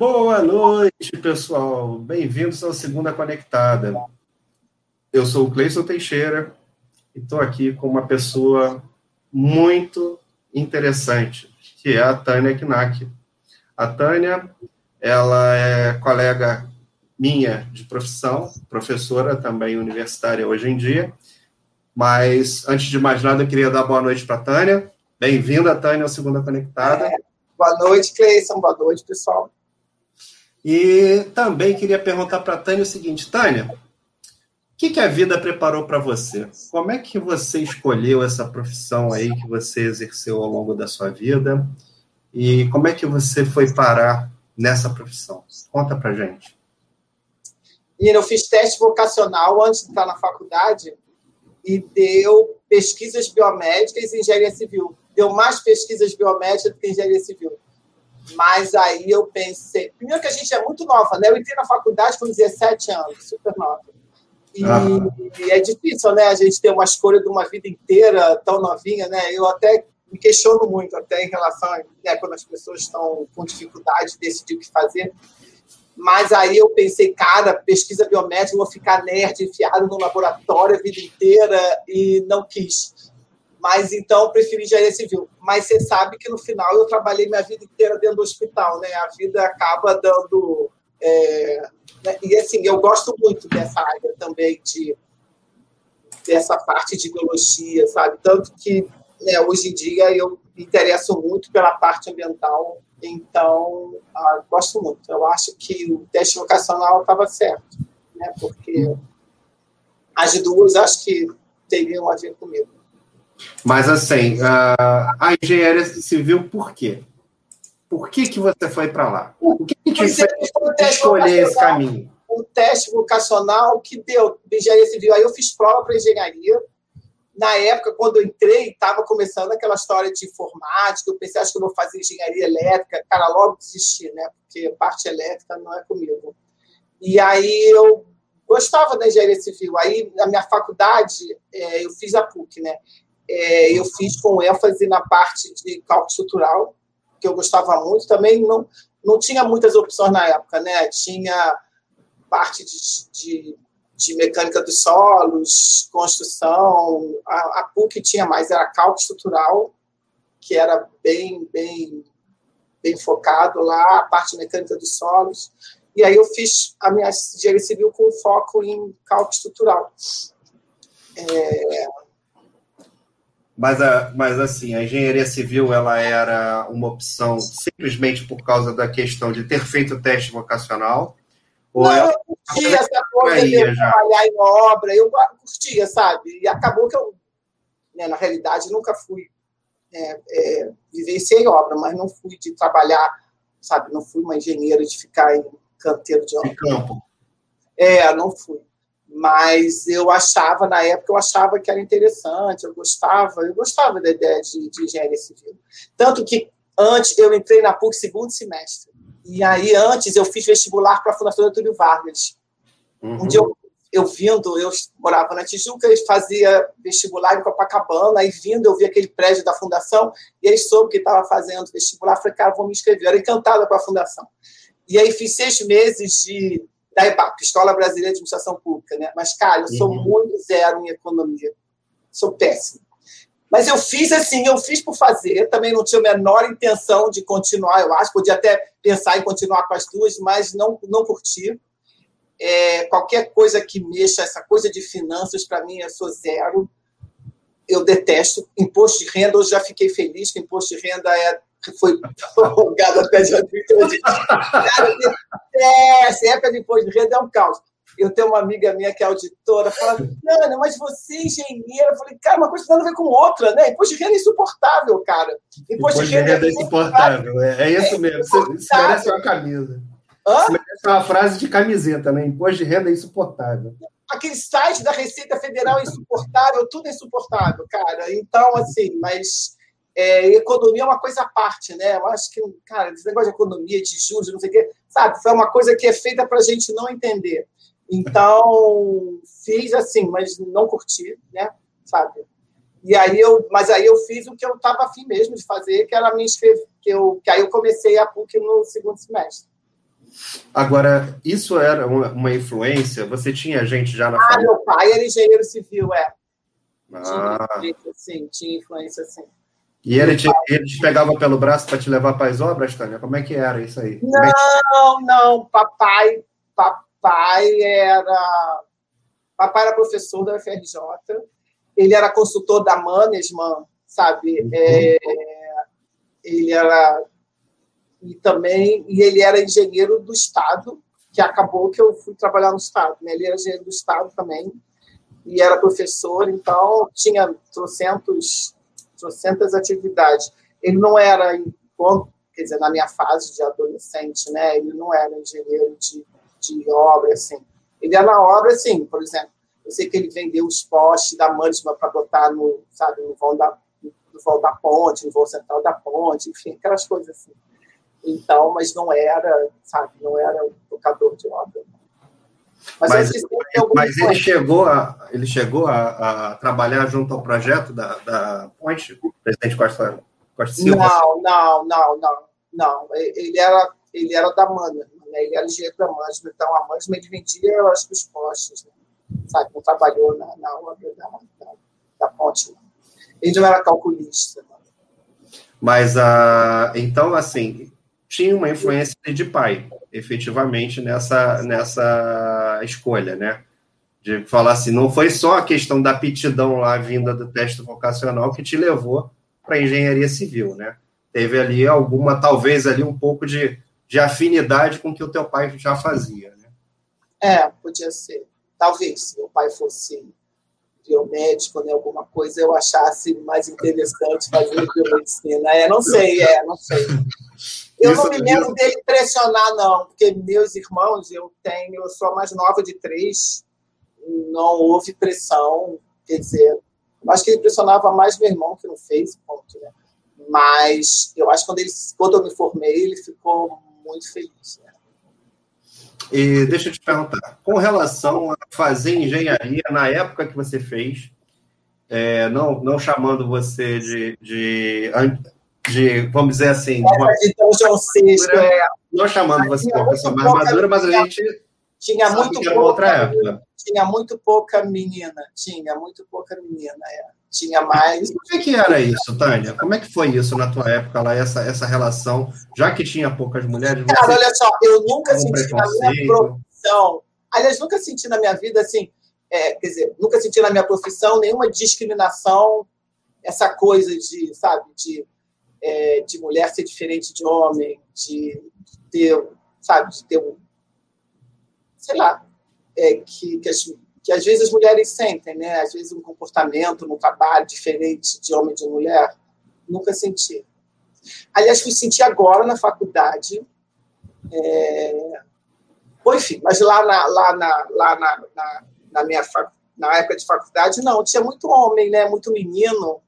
Boa noite, pessoal. Bem-vindos ao Segunda Conectada. Eu sou o Cleison Teixeira e estou aqui com uma pessoa muito interessante, que é a Tânia Knack. A Tânia, ela é colega minha de profissão, professora também universitária hoje em dia, mas antes de mais nada, eu queria dar boa noite para a Tânia. Bem-vinda, Tânia, ao Segunda Conectada. É, boa noite, Cleison. Boa noite, pessoal. E também queria perguntar para a Tânia o seguinte: Tânia, o que, que a vida preparou para você? Como é que você escolheu essa profissão aí que você exerceu ao longo da sua vida? E como é que você foi parar nessa profissão? Conta para gente. E eu fiz teste vocacional antes de entrar na faculdade e deu pesquisas biomédicas e engenharia civil. Deu mais pesquisas biomédicas do que engenharia civil. Mas aí eu pensei, primeiro que a gente é muito nova, né? Eu entrei na faculdade com 17 anos, super nova. E, e, é difícil, né? A gente ter uma escolha de uma vida inteira tão novinha, né? Eu até me questiono muito, até em relação a né, quando as pessoas estão com dificuldade de decidir o que fazer. Mas aí eu pensei, cara, pesquisa biomédica, vou ficar nerd, enfiado no laboratório a vida inteira e não quis. Mas então preferi engenharia civil. Mas você sabe que no final eu trabalhei minha vida inteira dentro do hospital, né? A vida acaba dando. É... Né? E assim, eu gosto muito dessa área também de dessa parte de biologia, sabe? Tanto que né, hoje em dia eu me interesso muito pela parte ambiental então, ah, gosto muito. Eu acho que o teste vocacional estava certo, né? porque as duas acho que teriam a ver comigo. Mas, assim, a engenharia civil, por quê? Por que, que você foi para lá? O que, que te fez escolher esse caminho? O teste vocacional que deu engenharia civil. Aí eu fiz prova para engenharia, na época, quando eu entrei, estava começando aquela história de informática. Eu pensei, acho que eu vou fazer engenharia elétrica. Cara, logo desisti, né? Porque parte elétrica não é comigo. E aí eu gostava da engenharia civil. Aí, na minha faculdade, é, eu fiz a PUC, né? É, eu fiz com ênfase na parte de cálculo estrutural, que eu gostava muito. Também não, não tinha muitas opções na época, né? Tinha parte de, de de mecânica dos solos, construção. A, a PUC tinha mais, era cálculo estrutural, que era bem, bem, bem focado lá, a parte mecânica dos solos. E aí eu fiz a minha engenharia civil com foco em cálculo estrutural. É... Mas, a, mas assim, a engenharia civil ela era uma opção simplesmente por causa da questão de ter feito o teste vocacional ou não, eu curtia essa coisa de eu trabalhar em obra, eu curtia, sabe? E acabou que eu, né, na realidade, nunca fui. É, é, vivenciei obra, mas não fui de trabalhar, sabe? Não fui uma engenheira de ficar em canteiro de obra. De campo. É, não fui. Mas eu achava, na época, eu achava que era interessante, eu gostava, eu gostava da ideia de, de engenharia civil. Tanto que antes eu entrei na PUC segundo semestre. E aí, antes, eu fiz vestibular para a Fundação Getúlio Vargas. Uhum. Um dia eu, eu vindo, eu morava na Tijuca, eles fazia vestibular em Copacabana, aí vindo, eu vi aquele prédio da Fundação, e eles soube que estava fazendo vestibular, falei, cara, vou me inscrever. Eu era encantada com a Fundação. E aí fiz seis meses de da EBAP, Escola Brasileira de Administração Pública, né? Mas, cara, eu sou uhum. muito zero em economia. Sou péssimo. Mas eu fiz assim, eu fiz por fazer, também não tinha a menor intenção de continuar, eu acho, podia até pensar em continuar com as duas, mas não, não curti. É, qualquer coisa que mexa, essa coisa de finanças, para mim, eu sou zero. Eu detesto. Imposto de renda, hoje já fiquei feliz que imposto de renda é, foi prorrogado até dia 30 de Cara, detesto. época de imposto de renda é um caos eu tenho uma amiga minha que é auditora, fala, Ana, mas você é engenheira. Eu falei, cara, uma coisa tem nada a ver com outra, né? Imposto de renda é insuportável, cara. Imposto, de, renda, renda é insuportável, é, é isso é mesmo. Isso merece uma camisa. Hã? Isso merece uma frase de camiseta, né? Imposto de renda é insuportável. Aquele site da Receita Federal é insuportável, tudo é insuportável, cara. Então, assim, mas é, economia é uma coisa à parte, né? Eu acho que, cara, esse negócio de economia, de juros, não sei o quê, sabe? Foi uma coisa que é feita para a gente não entender. Então, fiz assim, mas não curti, né? Sabe? E aí eu, mas aí eu fiz o que eu estava afim mesmo de fazer, que era me inscrever, que eu, que aí eu comecei a PUC no segundo semestre. Agora, isso era uma, influência? Você tinha gente já na ah, família? Ah, meu pai era engenheiro civil, é. Ah. Tinha, tinha influência, sim. E ele te, ele te pegava pelo braço para te levar para as obras, Tânia? Como é que era isso aí? Não, é que... não. Papai, papai era... Papai era professor da UFRJ. Ele era consultor da Management, sabe? Uhum. É, ele era... E também... E ele era engenheiro do Estado, que acabou que eu fui trabalhar no Estado. Né? Ele era engenheiro do Estado também. E era professor, então tinha trocentos trocentas atividades. Ele não era, quer dizer, na minha fase de adolescente, né? Ele não era engenheiro de, de obra, assim. Ele era na obra, assim, por exemplo, eu sei que ele vendeu os postes da Manchma para botar no, sabe, no vão da, no vão da ponte, no vão central da ponte, enfim, aquelas coisas assim. Então, mas não era, sabe, não era um tocador de obra. Mas, mas, mas ele, chegou a, ele chegou a, a, trabalhar junto ao projeto da, da Ponte, presidente Costa, Costa Silva? Não, não, não, não, não. Ele era, ele era da Mana, né? ele era engenheiro da Management, então a Management vendia, eu acho que os postes, né? sabe? Não trabalhou na, na obra da, da, da Ponte. Não. Ele não era calculista. Mas, uh, então, assim, tinha uma influência de pai, efetivamente, nessa, nessa escolha, né? De falar assim, não foi só a questão da aptidão lá vinda do teste vocacional que te levou para engenharia civil, né? Teve ali alguma, talvez ali um pouco de, de afinidade com o que o teu pai já fazia, né? É, podia ser. Talvez, se meu pai fosse biomédico, né, alguma coisa, eu achasse mais interessante fazer biomedicina. É, não sei, é, não sei. Eu isso, não me lembro dele pressionar, não, porque meus irmãos, eu tenho, eu sou a mais nova de três, não houve pressão, quer dizer, acho que ele pressionava mais meu irmão que não fez, ponto, né? Mas eu acho que quando, ele, quando eu me formei, ele ficou muito feliz. Né? E deixa eu te perguntar, com relação a fazer engenharia na época que você fez, é, não, não chamando você de, de de, vamos dizer assim, de uma então, João VI, é. não chamando você de uma pessoa mais madura, mas a gente tinha muito pouca, outra época. Tinha muito pouca menina, tinha muito pouca menina, é. Tinha mais. Como é que era isso, Tânia? Como é que foi isso na tua época lá, essa, essa relação, já que tinha poucas mulheres? Cara, olha só, eu nunca senti na minha profissão, aliás, nunca senti na minha vida assim, é, quer dizer, nunca senti na minha profissão nenhuma discriminação, essa coisa de, sabe, de é, de mulher ser diferente de homem, de, ter, sabe, de ter um, sei lá, é, que, que, as, que às vezes as mulheres sentem, né? Às vezes um comportamento no trabalho diferente de homem e de mulher, nunca senti. Aliás, fui sentir agora na faculdade. É... Bom, enfim, mas lá na, lá na, lá na, na, na minha na época de faculdade, não, tinha muito homem, né? Muito menino.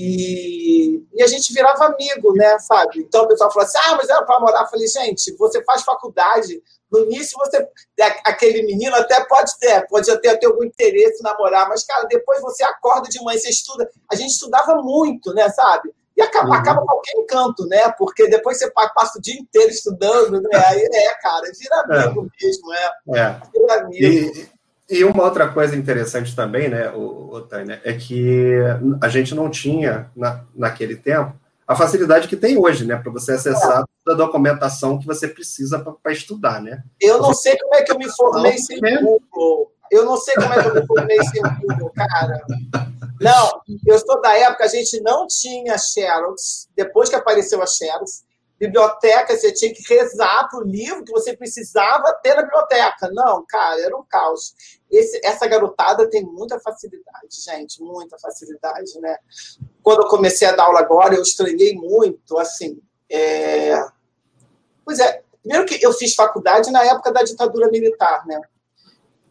E, e, a gente virava amigo, né, sabe? Então o pessoal falou assim: ah, mas era para morar. Eu falei, gente, você faz faculdade. No início, você aquele menino até pode ter, pode até ter algum interesse em namorar, mas, cara, depois você acorda de manhã, você estuda. A gente estudava muito, né, sabe? E acaba, uhum. acaba qualquer encanto, né? Porque depois você passa o dia inteiro estudando, né? Aí é, cara, vira amigo é. mesmo, é. é. Vira amigo. E, e uma outra coisa interessante também, né, o, o Tânia, é que a gente não tinha, na, naquele tempo, a facilidade que tem hoje, né, para você acessar é. toda a documentação que você precisa para estudar, né? Eu não sei como é que eu me formei sem Google. Eu não sei como é que eu me formei sem Google, cara. Não, eu sou da época, a gente não tinha Xerox. Depois que apareceu a Xerox, biblioteca, você tinha que rezar para o livro que você precisava ter na biblioteca. Não, cara, era um caos. Esse, essa garotada tem muita facilidade, gente, muita facilidade, né? Quando eu comecei a dar aula agora, eu estranhei muito, assim. É... Pois é, primeiro que eu fiz faculdade na época da ditadura militar, né?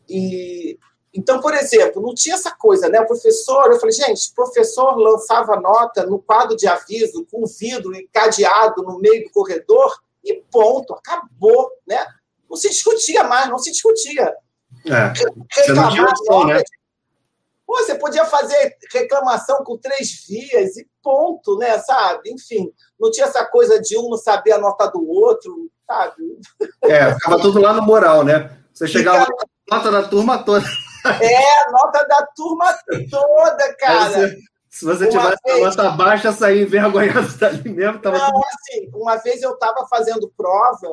E então, por exemplo, não tinha essa coisa, né? O professor, eu falei, gente, o professor lançava nota no quadro de aviso com vidro e cadeado no meio do corredor e ponto, acabou, né? Não se discutia mais, não se discutia. É, você não tinha opção, né? Pô, você podia fazer reclamação com três vias e ponto, né? Sabe? Enfim, não tinha essa coisa de um não saber a nota do outro, sabe? É, ficava tudo lá no moral, né? Você chegava Fica... nota da turma toda. É, nota da turma toda, cara. Se você tivesse vez... nota baixa, sair envergonhado dali mesmo. Tava não, assim, uma vez eu estava fazendo prova,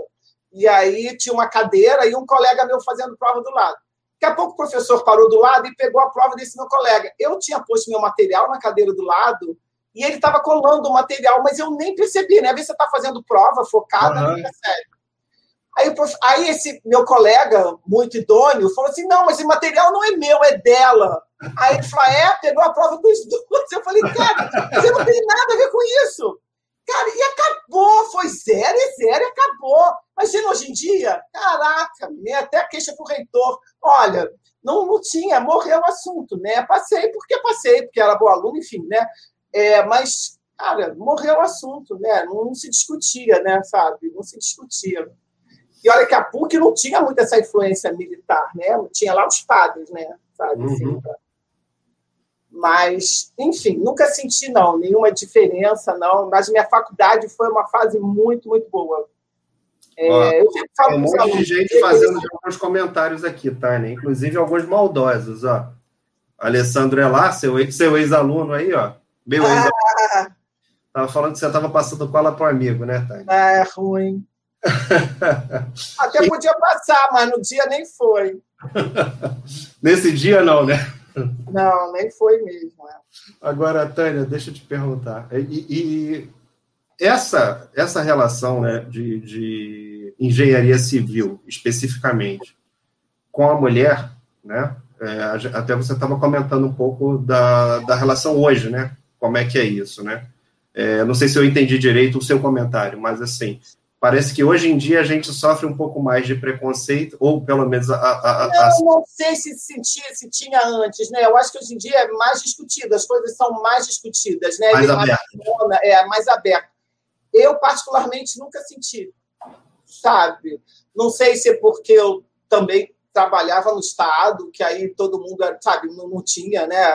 e aí tinha uma cadeira e um colega meu fazendo prova do lado. Daqui a pouco o professor parou do lado e pegou a prova desse meu colega. Eu tinha posto meu material na cadeira do lado e ele estava colando o material, mas eu nem percebi, né? Às vezes você está fazendo prova focada, uhum. não percebe. Aí, aí esse meu colega, muito idôneo, falou assim: não, mas esse material não é meu, é dela. Aí ele falou: é, pegou a prova dos dois. Eu falei, cara, você não tem nada a ver com isso. Cara, e acabou, foi zero e zero e acabou. Imagina hoje em dia, caraca, né? até queixa pro reitor. Olha, não, não tinha, morreu o assunto, né? Passei porque passei, porque era boa aluna, enfim, né? É, mas, cara, morreu o assunto, né? Não, não, se discutia, né? Sabe? Não se discutia. E olha que a PUC não tinha muito essa influência militar, né? Tinha lá os padres, né? Sabe? Uhum. Assim, mas, enfim, nunca senti, não, nenhuma diferença, não. Mas minha faculdade foi uma fase muito, muito boa. É, Ó, eu falo tem um monte alunos, de gente fazendo alguns comentários aqui, tá, inclusive alguns maldosos, ó. Alessandro é lá, seu, seu ex-aluno aí, ó. Meu ex-aluno. Ah. Tava falando que você estava passando cola para o amigo, né, Tânia? Ah, é ruim. Até podia passar, mas no dia nem foi. Nesse dia, não, né? Não, nem foi mesmo. É. Agora, Tânia, deixa eu te perguntar. E, e essa, essa relação né, de, de, engenharia civil, especificamente, com a mulher, né? É, até você estava comentando um pouco da, da relação hoje, né? Como é que é isso, né? É, não sei se eu entendi direito o seu comentário, mas assim, Parece que hoje em dia a gente sofre um pouco mais de preconceito, ou pelo menos a. a, a eu não sei se sentia, se tinha antes, né? Eu acho que hoje em dia é mais discutido, as coisas são mais discutidas, né? Mais aberto. É, mais aberto. Eu, particularmente, nunca senti, sabe? Não sei se é porque eu também trabalhava no Estado, que aí todo mundo, sabe, não, não tinha, né?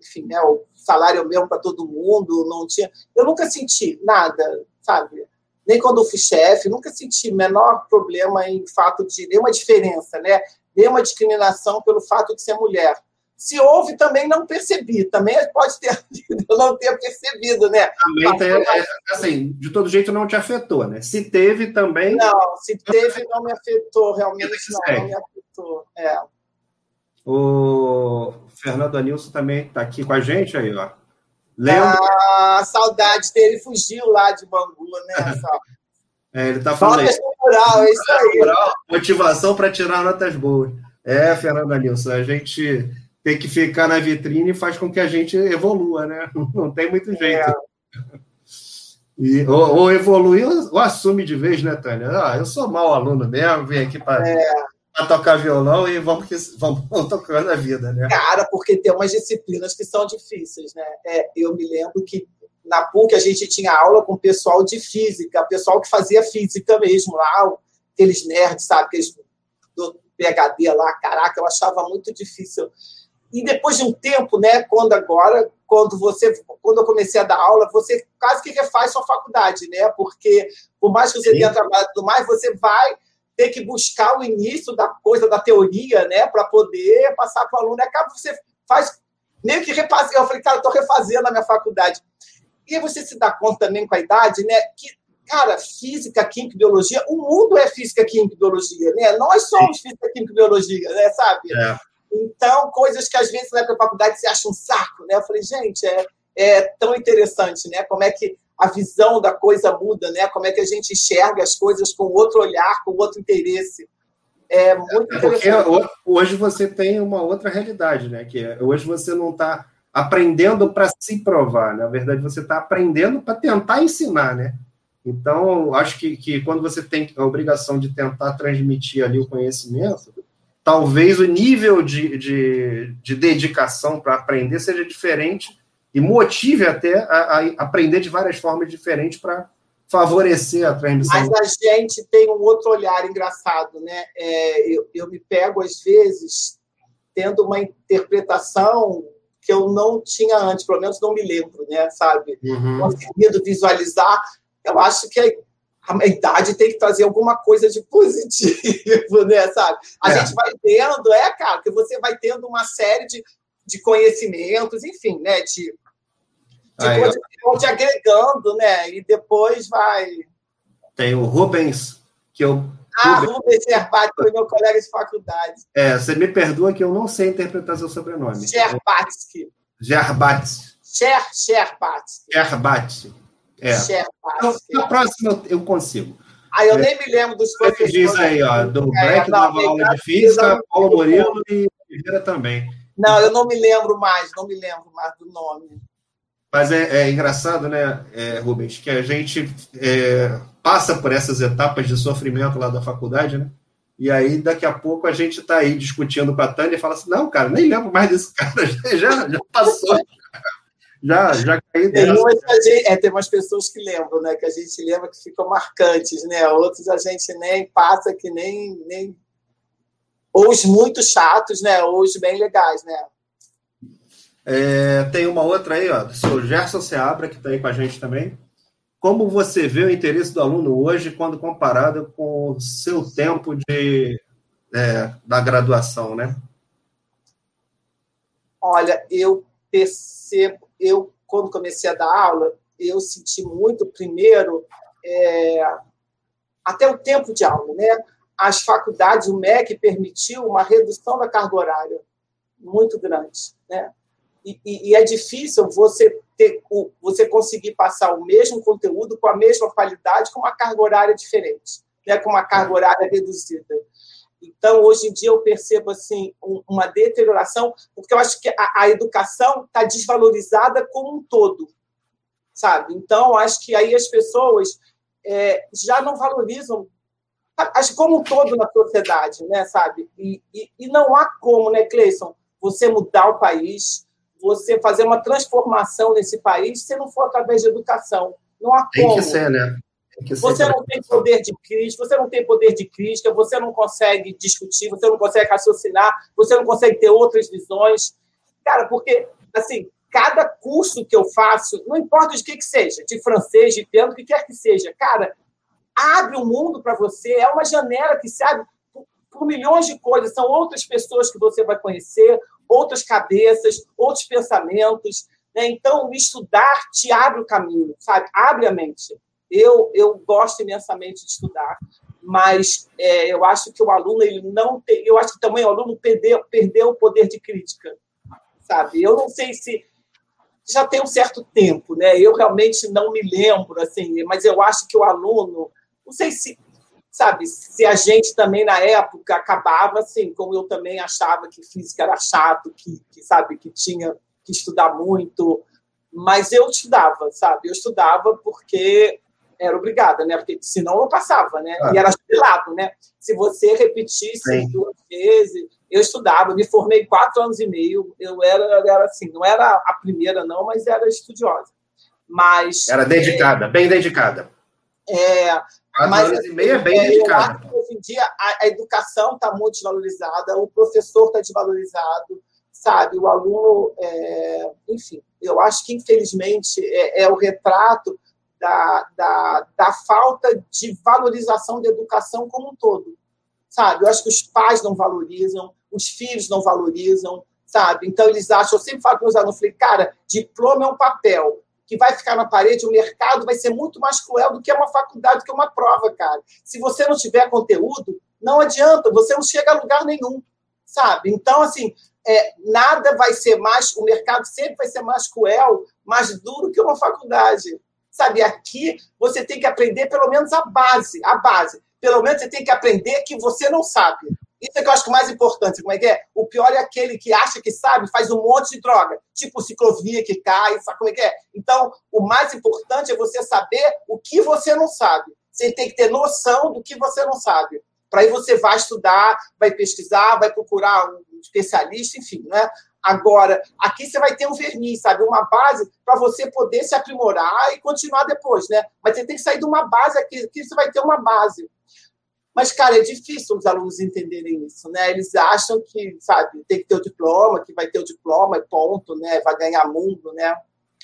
Enfim, né? o salário mesmo para todo mundo, não tinha. Eu nunca senti nada, sabe? Nem quando eu fui chefe, nunca senti menor problema em fato de nenhuma diferença, né? Nenhuma discriminação pelo fato de ser mulher. Se houve, também não percebi. Também pode ter eu não ter percebido, né? Também tem, é, assim, de todo jeito não te afetou, né? Se teve também. Não, se teve, não me afetou, realmente não, não me afetou. É. O Fernando Anilson também está aqui com a gente aí, ó. Lembra? Ah, saudade dele, fugiu lá de Bangu, né? é, ele está falando. Notas moral, é isso aí. Motivação para tirar notas boas. É, Fernanda Nilson, a gente tem que ficar na vitrine e faz com que a gente evolua, né? Não tem muito jeito. É. E, ou, ou evolui ou, assume de vez, né, Tânia? Ah, eu sou mau aluno mesmo, vim aqui para é a tocar violão e vamos, que, vamos tocando a vida, né? Cara, porque tem umas disciplinas que são difíceis, né? É, eu me lembro que na PUC a gente tinha aula com pessoal de física, pessoal que fazia física mesmo lá, aqueles nerds, sabe? Aqueles do PHD lá, caraca, eu achava muito difícil. E depois de um tempo, né, quando agora, quando você, quando eu comecei a dar aula, você quase que refaz sua faculdade, né? Porque por mais que você Sim. tenha trabalhado tudo mais, você vai ter que buscar o início da coisa, da teoria, né, para poder passar para o aluno. Acaba você faz meio que refazer. Eu falei, cara, estou refazendo a minha faculdade. E você se dá conta também com a idade, né, que, cara, física, química e biologia, o mundo é física, química e biologia, né? Nós somos Sim. física, química e biologia, né, sabe? É. Então, coisas que às vezes na faculdade você acha um saco, né? Eu falei, gente, é, é tão interessante, né? Como é que a visão da coisa muda, né? Como é que a gente enxerga as coisas com outro olhar, com outro interesse. É muito é Porque hoje você tem uma outra realidade, né? Que é, hoje você não está aprendendo para se provar, na verdade você está aprendendo para tentar ensinar, né? Então, acho que, que quando você tem a obrigação de tentar transmitir ali o conhecimento, talvez o nível de, de, de dedicação para aprender seja diferente e motive até a, a aprender de várias formas diferentes para favorecer a transmissão. Mas a gente tem um outro olhar engraçado, né? É, eu, eu me pego, às vezes, tendo uma interpretação que eu não tinha antes, pelo menos não me lembro, né, sabe? Uhum. Conseguindo visualizar, eu acho que a idade tem que trazer alguma coisa de positivo, né, sabe? A é. gente vai tendo, é, cara, que você vai tendo uma série de, de conhecimentos, enfim, né, de, de Aí, coisas que vão te agregando, né, e depois vai... Tem o Rubens, que eu ah, Rubens Gerbat foi meu colega de faculdade. É, você me perdoa que eu não sei interpretar seu sobrenome. Gerbatsky. Gerbatsky. Cher, Gerbatsky. Gerbatsky. É. Gerbatsky. Na próxima eu consigo. Ah, eu é. nem me lembro dos professores. Diz aí, ó, do é, Black dava aula de física, Paulo Murilo e Oliveira também. Não, eu não me lembro mais, não me lembro mais do nome. Mas é, é engraçado, né, é, Rubens, que a gente é, passa por essas etapas de sofrimento lá da faculdade, né? E aí, daqui a pouco, a gente está aí discutindo com a Tânia e fala assim: não, cara, nem lembro mais desse cara, já, já passou. Já, já caí tem umas, é, tem umas pessoas que lembram, né? Que a gente lembra que ficam marcantes, né? Outros a gente nem passa que nem. nem... Ou os muito chatos, né? Ou os bem legais, né? É, tem uma outra aí, ó, do seu Gerson Seabra, que está aí com a gente também. Como você vê o interesse do aluno hoje quando comparado com o seu tempo de, é, da graduação, né? Olha, eu percebo, eu quando comecei a dar aula, eu senti muito, primeiro, é, até o tempo de aula, né? As faculdades, o MEC permitiu uma redução da carga horária muito grande, né? e, e, é difícil você ter, você conseguir passar o mesmo conteúdo com a mesma qualidade com uma carga horária diferente, né, com uma carga horária reduzida. Então, hoje em dia, eu percebo assim uma deterioração, porque eu acho que a, a educação está desvalorizada como um todo, sabe? Então, acho que aí as pessoas é, já não valorizam, acho como um todo na sociedade, né, sabe? E, e, e não há como, né, Cleison, você mudar o país, você fazer uma transformação nesse país se não for através de educação. Não há como. Tem que ser, né? Que ser você não tem poder de crítica, você não tem poder de crítica, você não consegue discutir, você não consegue raciocinar, você não consegue ter outras visões. Cara, porque, assim, cada curso que eu faço, não importa de que, que seja, de francês, de piano, o que quer que seja, cara, abre um mundo para você, é uma janela que se abre por milhões de coisas, são outras pessoas que você vai conhecer, outras cabeças, outros pensamentos. Né? Então, estudar te abre o caminho, sabe? Abre a mente. Eu, eu gosto imensamente de estudar, mas é, eu acho que o aluno ele não tem, eu acho que também o aluno perdeu, perdeu o poder de crítica, sabe? Eu não sei se já tem um certo tempo, né? Eu realmente não me lembro assim, mas eu acho que o aluno, não sei se sabe, se a gente também na época acabava assim, como eu também achava que física era chato, que, que sabe, que tinha que estudar muito, mas eu estudava, sabe? Eu estudava porque era obrigada, né? Porque senão eu passava, né? Ah. E era jubilado, né? Se você repetisse Sim. duas vezes, eu estudava, me formei quatro anos e meio, eu era, era assim, não era a primeira não, mas era estudiosa. Mas era dedicada, bem dedicada. É, Quatro mas, anos e meio é bem é, dedicado. hoje em dia a, a educação está muito desvalorizada, o professor está desvalorizado, sabe? O aluno, é, enfim, eu acho que infelizmente é, é o retrato da, da, da, falta de valorização da educação como um todo, sabe? Eu acho que os pais não valorizam, os filhos não valorizam, sabe? Então eles acham, eu sempre falo para os alunos, falei, cara, diploma é um papel, que vai ficar na parede, o mercado vai ser muito mais cruel do que uma faculdade, do que uma prova, cara. Se você não tiver conteúdo, não adianta, você não chega a lugar nenhum, sabe? Então, assim, é, nada vai ser mais, o mercado sempre vai ser mais cruel, mais duro que uma faculdade. Sabe, aqui você tem que aprender pelo menos a base, a base. Pelo menos você tem que aprender que você não sabe. Isso é que eu acho que o mais importante. Como é que é? O pior é aquele que acha que sabe, faz um monte de droga, tipo ciclovia que cai, sabe como é que é? Então, o mais importante é você saber o que você não sabe. Você tem que ter noção do que você não sabe. Para aí você vai estudar, vai pesquisar, vai procurar um especialista, enfim, né? Agora, aqui você vai ter um verniz, sabe? Uma base para você poder se aprimorar e continuar depois, né? Mas você tem que sair de uma base aqui, aqui você vai ter uma base. Mas, cara, é difícil os alunos entenderem isso, né? Eles acham que, sabe, tem que ter o diploma, que vai ter o diploma e ponto, né? Vai ganhar mundo, né?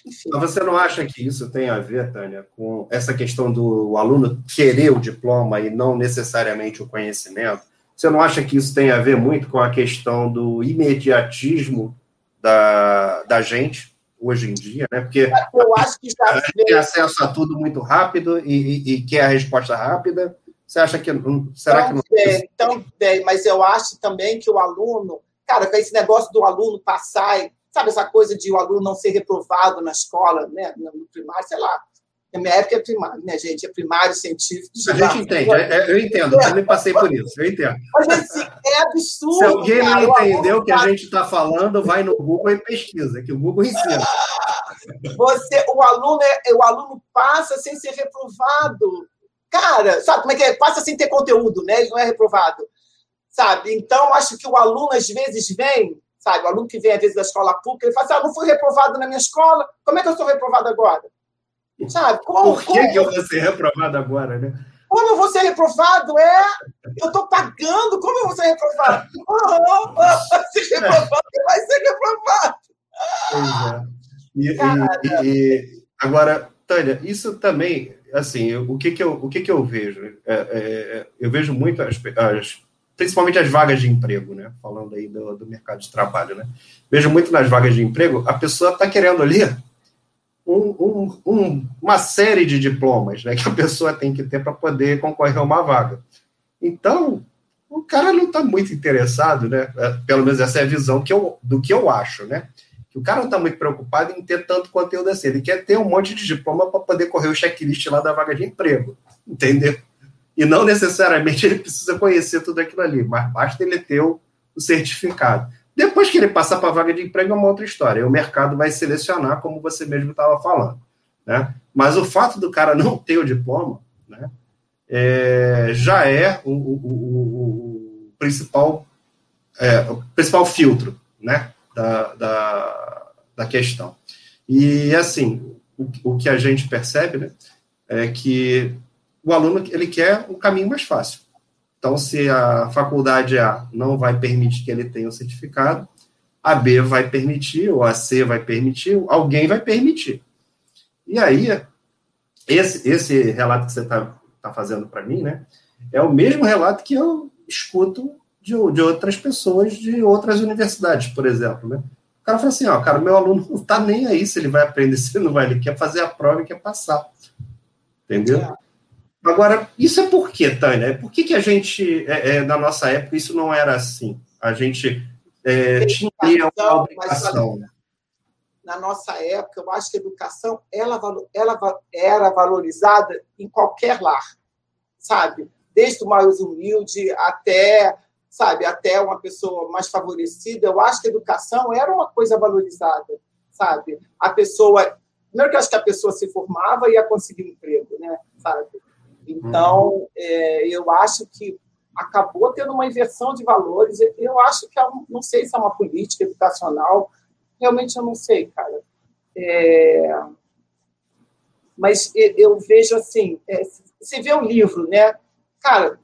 Enfim. Mas você não acha que isso tem a ver, Tânia, com essa questão do aluno querer o diploma e não necessariamente o conhecimento? Você não acha que isso tem a ver muito com a questão do imediatismo da, da gente hoje em dia, né? Porque eu acho que já a gente tem acesso a tudo muito rápido e, e, e quer a resposta rápida. Você acha que será também, que não? Também, mas eu acho também que o aluno, cara, esse negócio do aluno passar, sabe essa coisa de o aluno não ser reprovado na escola, né, no primário, sei lá. Na minha época é primário, né, gente? É primário científico. A gente entende, é, é, eu entendo, eu também passei por isso, eu entendo. Mas assim, é absurdo. Se alguém cara, não entendeu o que a gente está falando, vai no Google e pesquisa, que o Google ensina. Você, o aluno, é, o aluno passa sem ser reprovado. Cara, sabe como é que é? Passa sem ter conteúdo, né? Ele não é reprovado. Sabe? Então, acho que o aluno, às vezes, vem, sabe? O aluno que vem, às vezes, da escola pública, ele fala assim: ah, não fui reprovado na minha escola, como é que eu sou reprovado agora? Sabe? Como, Por que, como... que eu vou ser reprovado agora, né? Como eu vou ser reprovado? É, eu estou pagando, como eu vou ser reprovado? Oh, oh, ser reprovado, vai ser reprovado. Pois é. E, e, e, agora, Tânia, isso também assim, o que que eu, o que que eu vejo? É, é, eu vejo muito, as, as, principalmente as vagas de emprego, né? Falando aí do, do, mercado de trabalho, né? Vejo muito nas vagas de emprego, a pessoa está querendo ali um, um, um, uma série de diplomas, né? Que a pessoa tem que ter para poder concorrer a uma vaga. Então, o cara não está muito interessado, né? É, pelo menos essa é a visão que eu, do que eu acho, né? O cara não está muito preocupado em ter tanto conteúdo assim. Ele quer ter um monte de diploma para poder correr o checklist lá da vaga de emprego, entendeu? E não necessariamente ele precisa conhecer tudo aquilo ali, mas basta ele ter o, certificado. Depois que ele passar para a vaga de emprego é uma outra história. O mercado vai selecionar, como você mesmo estava falando. Né? Mas o fato do cara não ter o diploma né, é, já é o, o, o principal, é, o principal filtro né, da, da, da questão. E, assim, o, o, que a gente percebe né, é que o aluno ele quer um caminho mais fácil. Então, se a faculdade A não vai permitir que ele tenha o certificado, a B vai permitir, ou a C vai permitir, alguém vai permitir. E aí, esse, esse relato que você está tá fazendo para mim, né, é o mesmo relato que eu escuto de, de outras pessoas de outras universidades, por exemplo, né? O cara fala assim, ó, cara, meu aluno não está nem aí se ele vai aprender, se ele não vai, ele quer fazer a prova e quer passar. Entendeu? É. Agora, isso é por quê, Tânia? Por que, que a gente, é, é, na nossa época, isso não era assim? A gente é, tinha uma obrigação. Mas, na nossa época, eu acho que a educação ela, ela era valorizada em qualquer lar, sabe? Desde o mais humilde até sabe, até uma pessoa mais favorecida, eu acho que a educação era uma coisa valorizada, sabe? A pessoa, primeiro que eu acho que a pessoa se formava e ia conseguir um emprego, né, sabe? Então, uhum. é, eu acho que acabou tendo uma inversão de valores. Eu acho que, é não sei se é uma política educacional, realmente eu não sei, cara. É, mas eu vejo assim, é, você vê o um livro, né? Cara,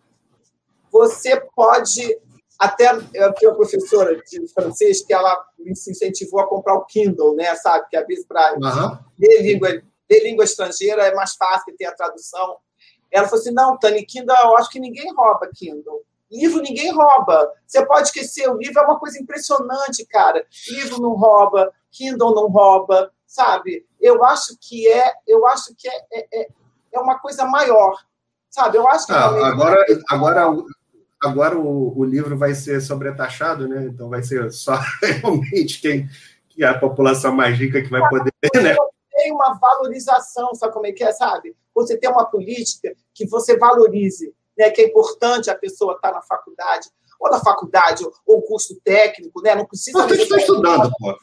você pode até eu tenho uma professora de francês que ela me incentivou a comprar o Kindle, né? Sabe que vezes para uhum. ler língua, ler língua estrangeira é mais fácil ter a tradução. Ela falou assim: não, Tani, Kindle, eu acho que ninguém rouba Kindle. Livro ninguém rouba. Você pode esquecer, o livro é uma coisa impressionante, cara. Livro não rouba, Kindle não rouba, sabe? Eu acho que é, eu acho que é, é, é uma coisa maior, sabe? Eu acho que ah, agora, agora agora o, o livro vai ser sobretaxado, né? Então vai ser só realmente quem que é a população mais rica que vai poder, né? Tem uma valorização, sabe como é que é, sabe? Você tem uma política que você valorize, né? Que é importante a pessoa estar na faculdade, ou na faculdade, ou curso técnico, né? Não precisa. Você está estudando, pô.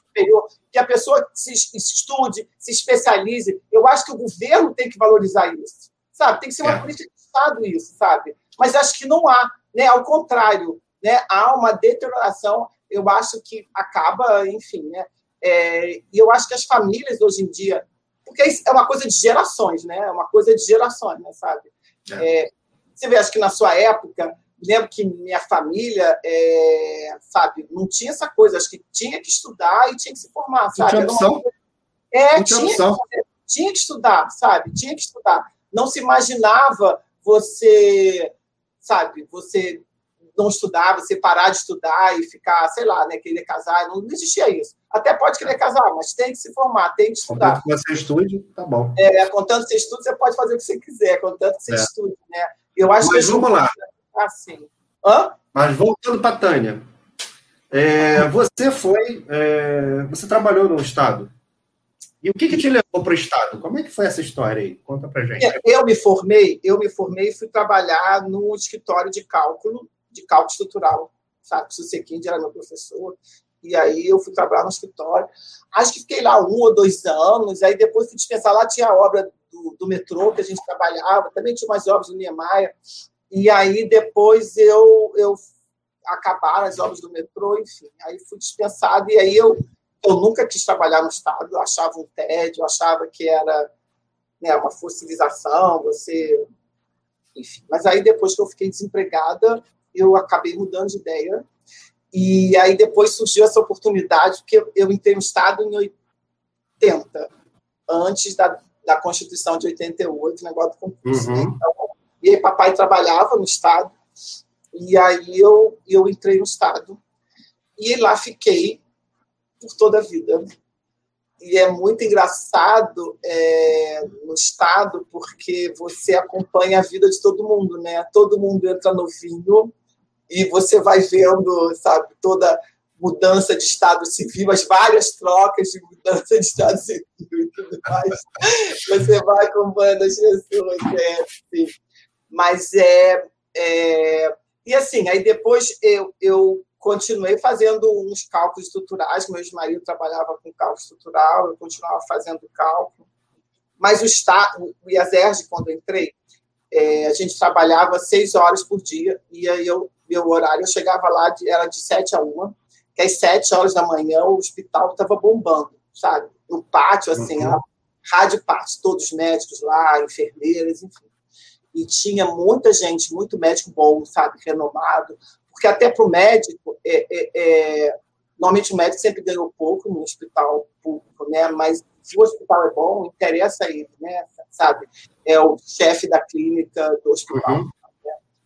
Que a pessoa se estude, se especialize. Eu acho que o governo tem que valorizar isso, sabe? Tem que ser uma é. política de Estado isso, sabe? Mas acho que não há. Né? Ao contrário, né? há uma deterioração, eu acho que acaba, enfim, né? É, e eu acho que as famílias hoje em dia, porque é uma coisa de gerações, né? É uma coisa de gerações, né? Sabe? É. É, Você vê, acho que na sua época, lembro que minha família, é, sabe, não tinha essa coisa, acho que tinha que estudar e tinha que se formar, sabe? Tinha opção. É, tinha, opção. Que, tinha que estudar, sabe? Tinha que estudar. Não se imaginava você, sabe, você não estudar, você parar de estudar e ficar, sei lá, né, querer casar, não, existia isso. Até pode querer casar, mas tem que se formar, tem que estudar. Contanto que você estude, tá bom. É, contanto que você estude, você pode fazer o que você quiser, contanto que você é. estude, né? Eu acho mas que vamos lá. Assim. Hã? Mas voltando para Tânia, é, você foi, é, você trabalhou no Estado. E o que, que te levou para o Estado? Como é que foi essa história aí? Conta para gente. Eu me formei, eu me formei e fui trabalhar no escritório de cálculo de cálculo estrutural, sabe? O era meu professor. E aí eu fui trabalhar no escritório. Acho que fiquei lá um ou dois anos. Aí depois fui dispensar. Lá tinha a obra do, do metrô que a gente trabalhava. Também tinha umas obras do Niemeyer. E aí depois eu, eu acabaram as obras do metrô, enfim. Aí fui dispensado. E aí eu, eu nunca quis trabalhar no Estado. Eu achava um tédio, eu achava que era né, uma fossilização, você... Enfim. Mas aí depois que eu fiquei desempregada, eu acabei mudando de ideia. E aí depois surgiu essa oportunidade, porque eu, entrei no Estado em 80, antes da, da Constituição de 88, negócio do concurso. Né? Uhum. Então, e aí papai trabalhava no Estado, e aí eu, eu entrei no Estado. E lá fiquei por toda a vida. E é muito engraçado é, no Estado, porque você acompanha a vida de todo mundo, né? Todo mundo entra novinho, e você vai vendo, sabe, toda mudança de Estado civil, as várias trocas de mudança de Estado civil e tudo mais. Você vai acompanhando as pessoas, é, assim. Mas é, é. E assim, aí depois eu, eu continuei fazendo uns cálculos estruturais, meu ex-marido trabalhava com cálculo estrutural, eu continuava fazendo cálculo. Mas o Estado, o IASERG, quando entrei, é, a gente trabalhava seis horas por dia, e aí eu meu horário, eu chegava lá, de, era de sete a uma, que às sete horas da manhã o hospital estava bombando, sabe? No pátio, assim, uhum. rádio pátio, todos os médicos lá, enfermeiras, enfim. E tinha muita gente, muito médico bom, sabe, renomado, porque até para o médico, é, é, é, normalmente o médico sempre ganhou pouco no hospital público, né? Mas se o hospital é bom, interessa a ele, né? Sabe? É o chefe da clínica do hospital. Uhum.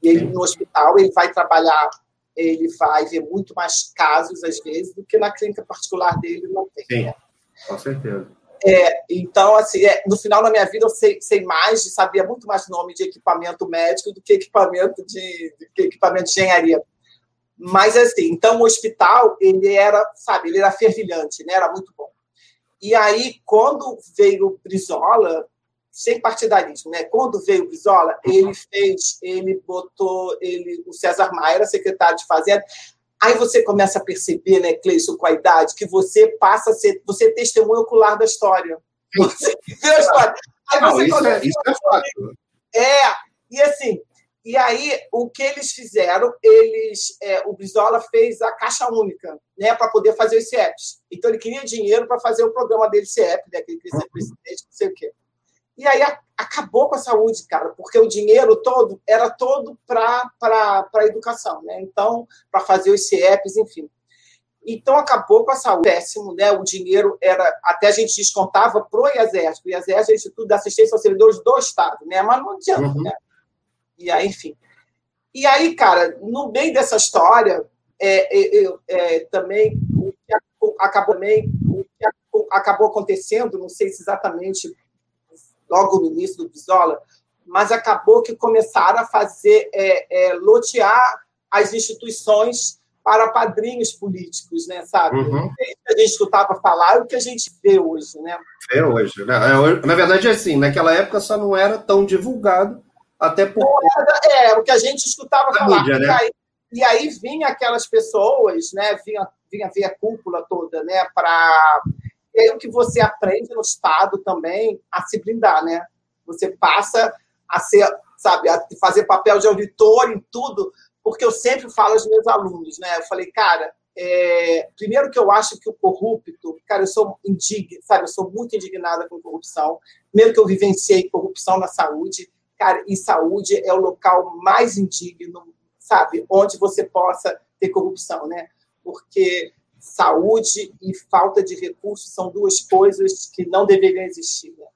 E ele, no hospital, ele vai trabalhar, ele vai ver muito mais casos, às vezes, do que na clínica particular dele não tem. Sim, né? com certeza. É, então, assim, é, no final da minha vida, eu sei, sei mais, sabia muito mais nome de equipamento médico do que equipamento de, de que equipamento de engenharia. Mas, assim, então, o hospital, ele era, sabe, ele era fervilhante, né? Era muito bom. E aí, quando veio o Brizola, sem partidarismo, né? Quando veio o Brizola, ele fez, ele botou, ele, o César Maia era secretário de Fazenda. Aí você começa a perceber, né, Cleison, com a idade, que você passa a ser, você é testemunho ocular da história. Você viu a história. Aí você Não, isso, é, isso é fato. É, e assim, e aí o que eles fizeram, eles, é, o Brizola fez a caixa única, né, para poder fazer os CEPs. Então ele queria dinheiro para fazer o programa dele CEP, né, que ele queria ser presidente, não sei o quê. E aí acabou com a saúde, cara, porque o dinheiro todo era todo para a educação, né? Então, para fazer os CIEPs, enfim. Então, acabou com a saúde. Péssimo, né? O dinheiro era. Até a gente descontava para o IASERG. O IASERG é o Instituto de Assistência aos Servidores do Estado, né? Mas não adianta, uhum. né? E aí, enfim. E aí, cara, no meio dessa história, é, é, é, também o que acabou, também, o que acabou acontecendo, não sei se exatamente logo no início do Bisola, mas acabou que começaram a fazer, é, é, lotear as instituições para padrinhos políticos, né, sabe? Uhum. É a gente escutava falar e o que a gente vê hoje, né? Vê hoje, né? Na verdade, é assim, naquela época só não era tão divulgado, até por... É, o que a gente escutava falar. Mídia, né? e, aí, e aí vinha aquelas pessoas, né, vinha, vinha ver a cúpula toda, né, para e aí o que você aprende no Estado também a se blindar, né? Você passa a ser, sabe, a fazer papel de auditor em tudo, porque eu sempre falo aos meus alunos, né? Eu falei, cara, é, primeiro que eu acho que o corrupto, cara, eu sou indigna, sabe, eu sou muito indignada com corrupção. Primeiro que eu vivenciei corrupção na saúde, Cara, e saúde é o local mais indigno, sabe? Onde você possa ter corrupção, né? Porque saúde e falta de recursos são duas coisas que não deveriam existir. Né?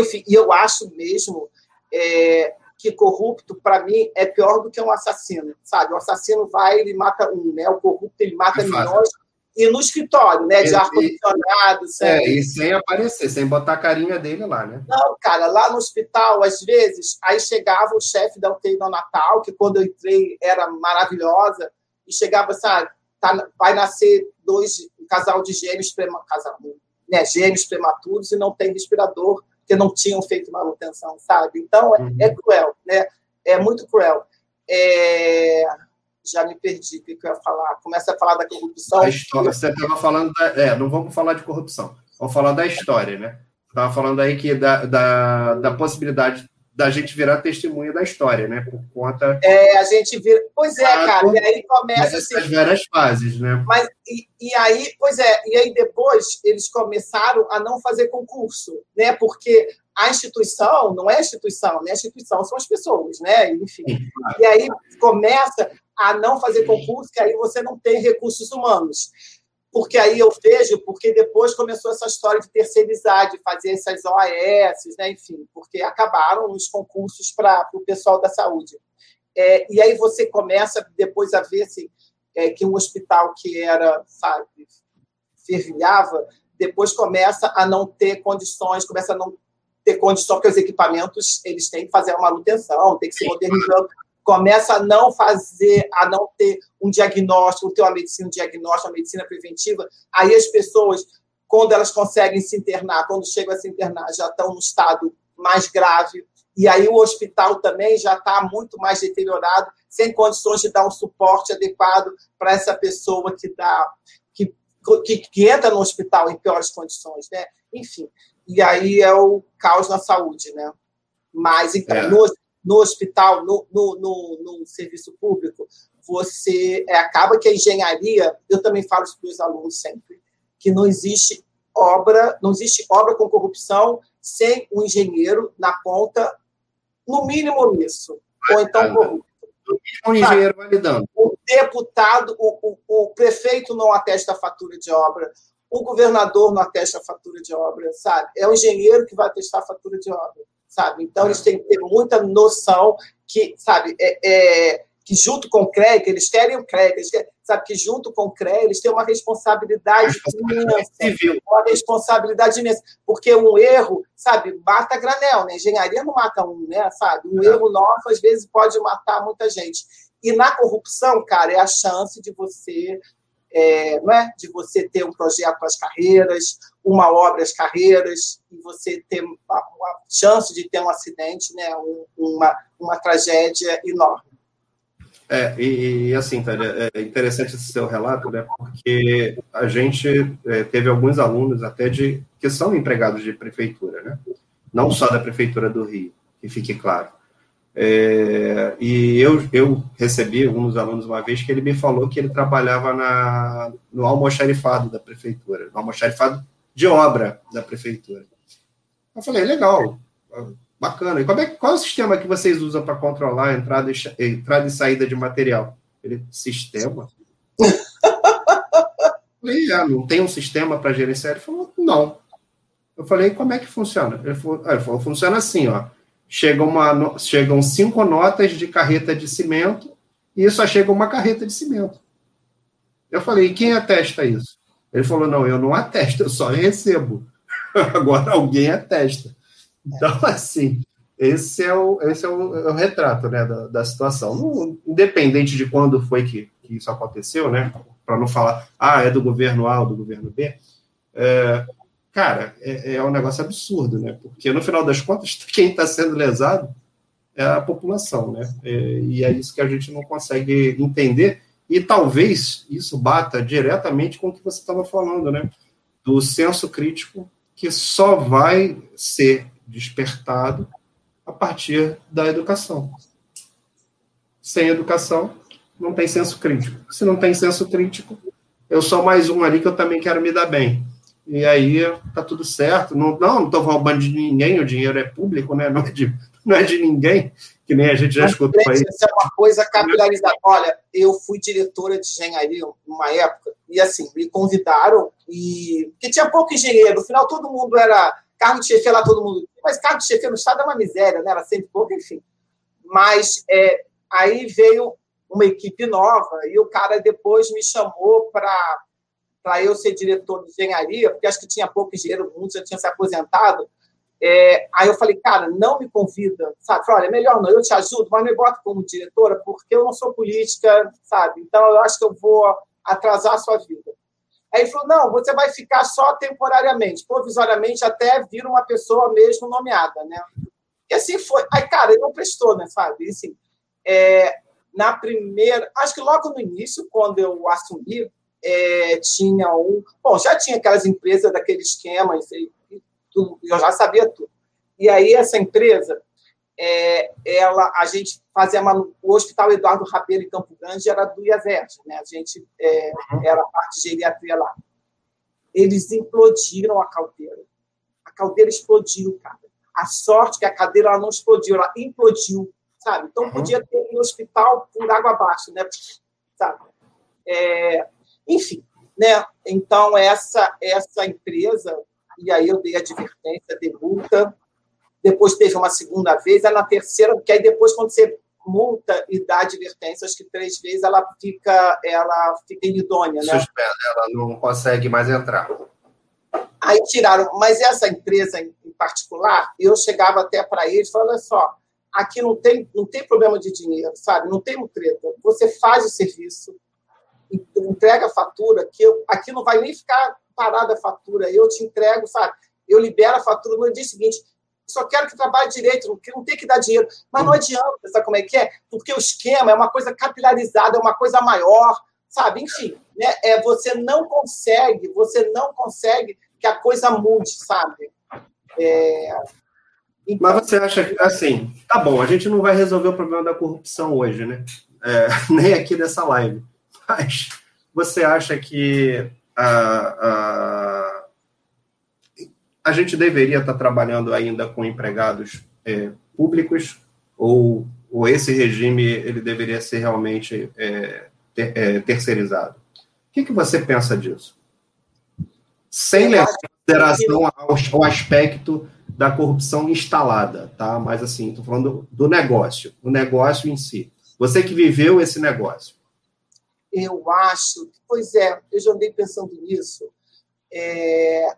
Enfim, e eu acho mesmo é, que corrupto, para mim, é pior do que um assassino, sabe? O assassino vai, ele mata um, né? O corrupto, ele mata milhões. E no escritório, né? De ar-condicionado. É, e sem aparecer, sem botar a carinha dele lá, né? Não, cara, lá no hospital, às vezes, aí chegava o chefe da UTI no Natal, que quando eu entrei era maravilhosa, e chegava, sabe, tá, vai nascer dois, um casal de gêmeos, casal, né, gêmeos prematuros e não tem respirador porque não tinham feito manutenção, sabe? Então, é, uhum. é cruel, né? É muito cruel. É... Já me perdi o que eu ia falar. Começa a falar da corrupção. A história, você estava falando... Da... É, não vamos falar de corrupção. Vamos falar da história, né? Estava falando aí que da, da, da possibilidade da gente virar testemunha da história, né? Por conta. É, a gente vira. Pois é, cara. E aí começa assim. As várias fases, né? Mas, e, e, aí, pois é, e aí depois eles começaram a não fazer concurso, né? Porque a instituição não é a instituição, né? A instituição são as pessoas, né? Enfim. E aí começa a não fazer concurso, que aí você não tem recursos humanos. Porque aí eu vejo, porque depois começou essa história de terceirizar, de fazer essas OAS, né, enfim, porque acabaram os concursos para o pessoal da saúde. É, e aí você começa depois a ver assim, é, que um hospital que era, sabe, fervilhava, depois começa a não ter condições, começa a não ter condições, porque os equipamentos eles têm que fazer a manutenção, tem que se modernizando começa a não fazer, a não ter um diagnóstico, ter uma medicina, um diagnóstico, uma medicina preventiva, aí as pessoas, quando elas conseguem se internar, quando chegam a se internar, já estão no estado mais grave, e aí o hospital também já está muito mais deteriorado, sem condições de dar um suporte adequado para essa pessoa que dá, que, que, que, entra no hospital em piores condições, né? Enfim, e aí é o caos na saúde, né? Mas então, é. no, no hospital, no, no, no, no serviço público, você é, acaba que a engenharia, eu também falo isso para os alunos sempre, que não existe obra, não existe obra com corrupção sem um engenheiro na ponta, no mínimo isso, ou então corrupto. Um engenheiro validando. O deputado, o, o, o prefeito não atesta a fatura de obra, o governador não atesta a fatura de obra, sabe? É o engenheiro que vai atestar a fatura de obra sabe? Então, eles têm que ter muita noção que, sabe, é, é que junto com o CREA, que eles querem o CREA, eles querem, sabe, que junto com o CREA, eles têm uma responsabilidade imensa, uma responsabilidade imensa, porque um erro, sabe, mata granel, né? Engenharia não mata um, né, sabe? Um erro nosso, às vezes, pode matar muita gente. E na corrupção, cara, é a chance de você é, não é? de você ter um projeto às carreiras, uma obra às carreiras, e você ter uma chance de ter um acidente, né? Um, uma, uma tragédia enorme. É, e, e assim, Tânia, é interessante esse seu relato, né? Porque a gente é, teve alguns alunos até de que são empregados de prefeitura, né? Não só da prefeitura do Rio, que fique claro. É, e eu, eu recebi dos alunos uma vez que ele me falou que ele trabalhava na, no almoxarifado da prefeitura, no almoxarifado de obra da prefeitura. Eu falei, legal, bacana. E como é, qual é o sistema que vocês usam para controlar a entrada e, entrada e saída de material? Ele, sistema? Eu falei, ah, não tem um sistema para gerenciar? Ele falou, não. Eu falei, como é que funciona? Ele falou, ah, ele falou funciona assim, ó chegam, uma, chegam cinco notas de carreta de cimento e só chega uma carreta de cimento. Eu falei, quem atesta isso? Ele falou, não, eu não atesto, eu só recebo. Agora alguém atesta. Então, assim, esse é o, esse é o, é o retrato né, da, da situação. Não, independente de quando foi que, que isso aconteceu, né, para não falar, ah, é do governo A ou do governo B, é, cara, é, é um negócio absurdo, né? Porque no final das contas, quem está sendo lesado é a população, né? É, e é isso que a gente não consegue entender. E talvez isso bata diretamente com o que você estava falando, né? Do senso crítico que só vai ser despertado a partir da educação. Sem educação, não tem senso crítico. Se não tem senso crítico, eu sou mais um ali que eu também quero me dar bem e aí tá tudo certo. Não, não, tô roubando de ninguém, o dinheiro é público, né? Não é de, não é de ninguém, que nem a gente já escutou aí. Isso é uma coisa capilarizada. Olha, eu fui diretora de engenharia numa época, e assim, me convidaram, e que tinha pouco engenheiro, no final todo mundo era cargo de chefia lá, todo mundo. Mas cargo de chefia no Estado é uma miséria, né? Era sempre pouco, enfim. Mas é, aí veio uma equipe nova, e o cara depois me chamou para para eu ser diretor de engenharia, porque acho que tinha pouco engenheiro, muitos já tinham se aposentado. É, aí eu falei, cara, não me convida, sabe? Falei, olha, melhor não, eu te ajudo, mas me bota como diretora, porque eu não sou política, sabe? Então eu acho que eu vou atrasar a sua vida. Aí ele falou, não, você vai ficar só temporariamente, provisoriamente até vir uma pessoa mesmo nomeada, né? E assim foi. Aí, cara, ele não prestou, né, sabe? E, assim, é, na primeira, acho que logo no início, quando eu assumi, é, tinha um. Bom, já tinha aquelas empresas daquele esquema, eu já sabia tudo. E aí, essa empresa, é, ela, a gente fazia o Hospital Eduardo Rabelo em Campo Grande era do IAVERJ, né? A gente é, era a parte de geriatria lá. Eles implodiram a caldeira. A caldeira explodiu, cara. A sorte que a cadeira ela não explodiu, ela implodiu, sabe? Então podia ter um hospital por água abaixo, né? Sabe? É, enfim, né? Então, essa, essa empresa, e aí eu dei advertência de multa, depois teve uma segunda vez, aí na terceira, porque aí depois, quando você multa e dá advertência, acho que três vezes ela fica, ela fica inidônea, né? Suspenda, ela não consegue mais entrar. Aí tiraram, mas essa empresa em particular, eu chegava até para eles e falava, olha só, aqui não tem, não tem problema de dinheiro, sabe? Não tem treta. Você faz o serviço, entrega a fatura, que eu, aqui não vai nem ficar parada a fatura, eu te entrego, sabe? Eu libero a fatura no dia seguinte. Só quero que trabalhe direito, não, tem que dar dinheiro. Mas não adianta, sabe como é que é? Porque o esquema é uma coisa capilarizada, é uma coisa maior, sabe? Enfim, né? é, você não consegue, você não consegue que a coisa mude, sabe? É... Então... Mas você acha que, assim, tá bom, a gente não vai resolver o problema da corrupção hoje, né? É, nem aqui nessa live. Mas você acha que a, a, a gente deveria estar trabalhando ainda com empregados é, públicos ou, ou esse regime ele deveria ser realmente é, ter, é, terceirizado? O que, que você pensa disso? Sem levar em consideração ao, ao aspecto da corrupção instalada, tá? Mas assim, estou falando do negócio, o negócio em si. Você que viveu esse negócio eu acho, pois é, eu já andei pensando nisso. É,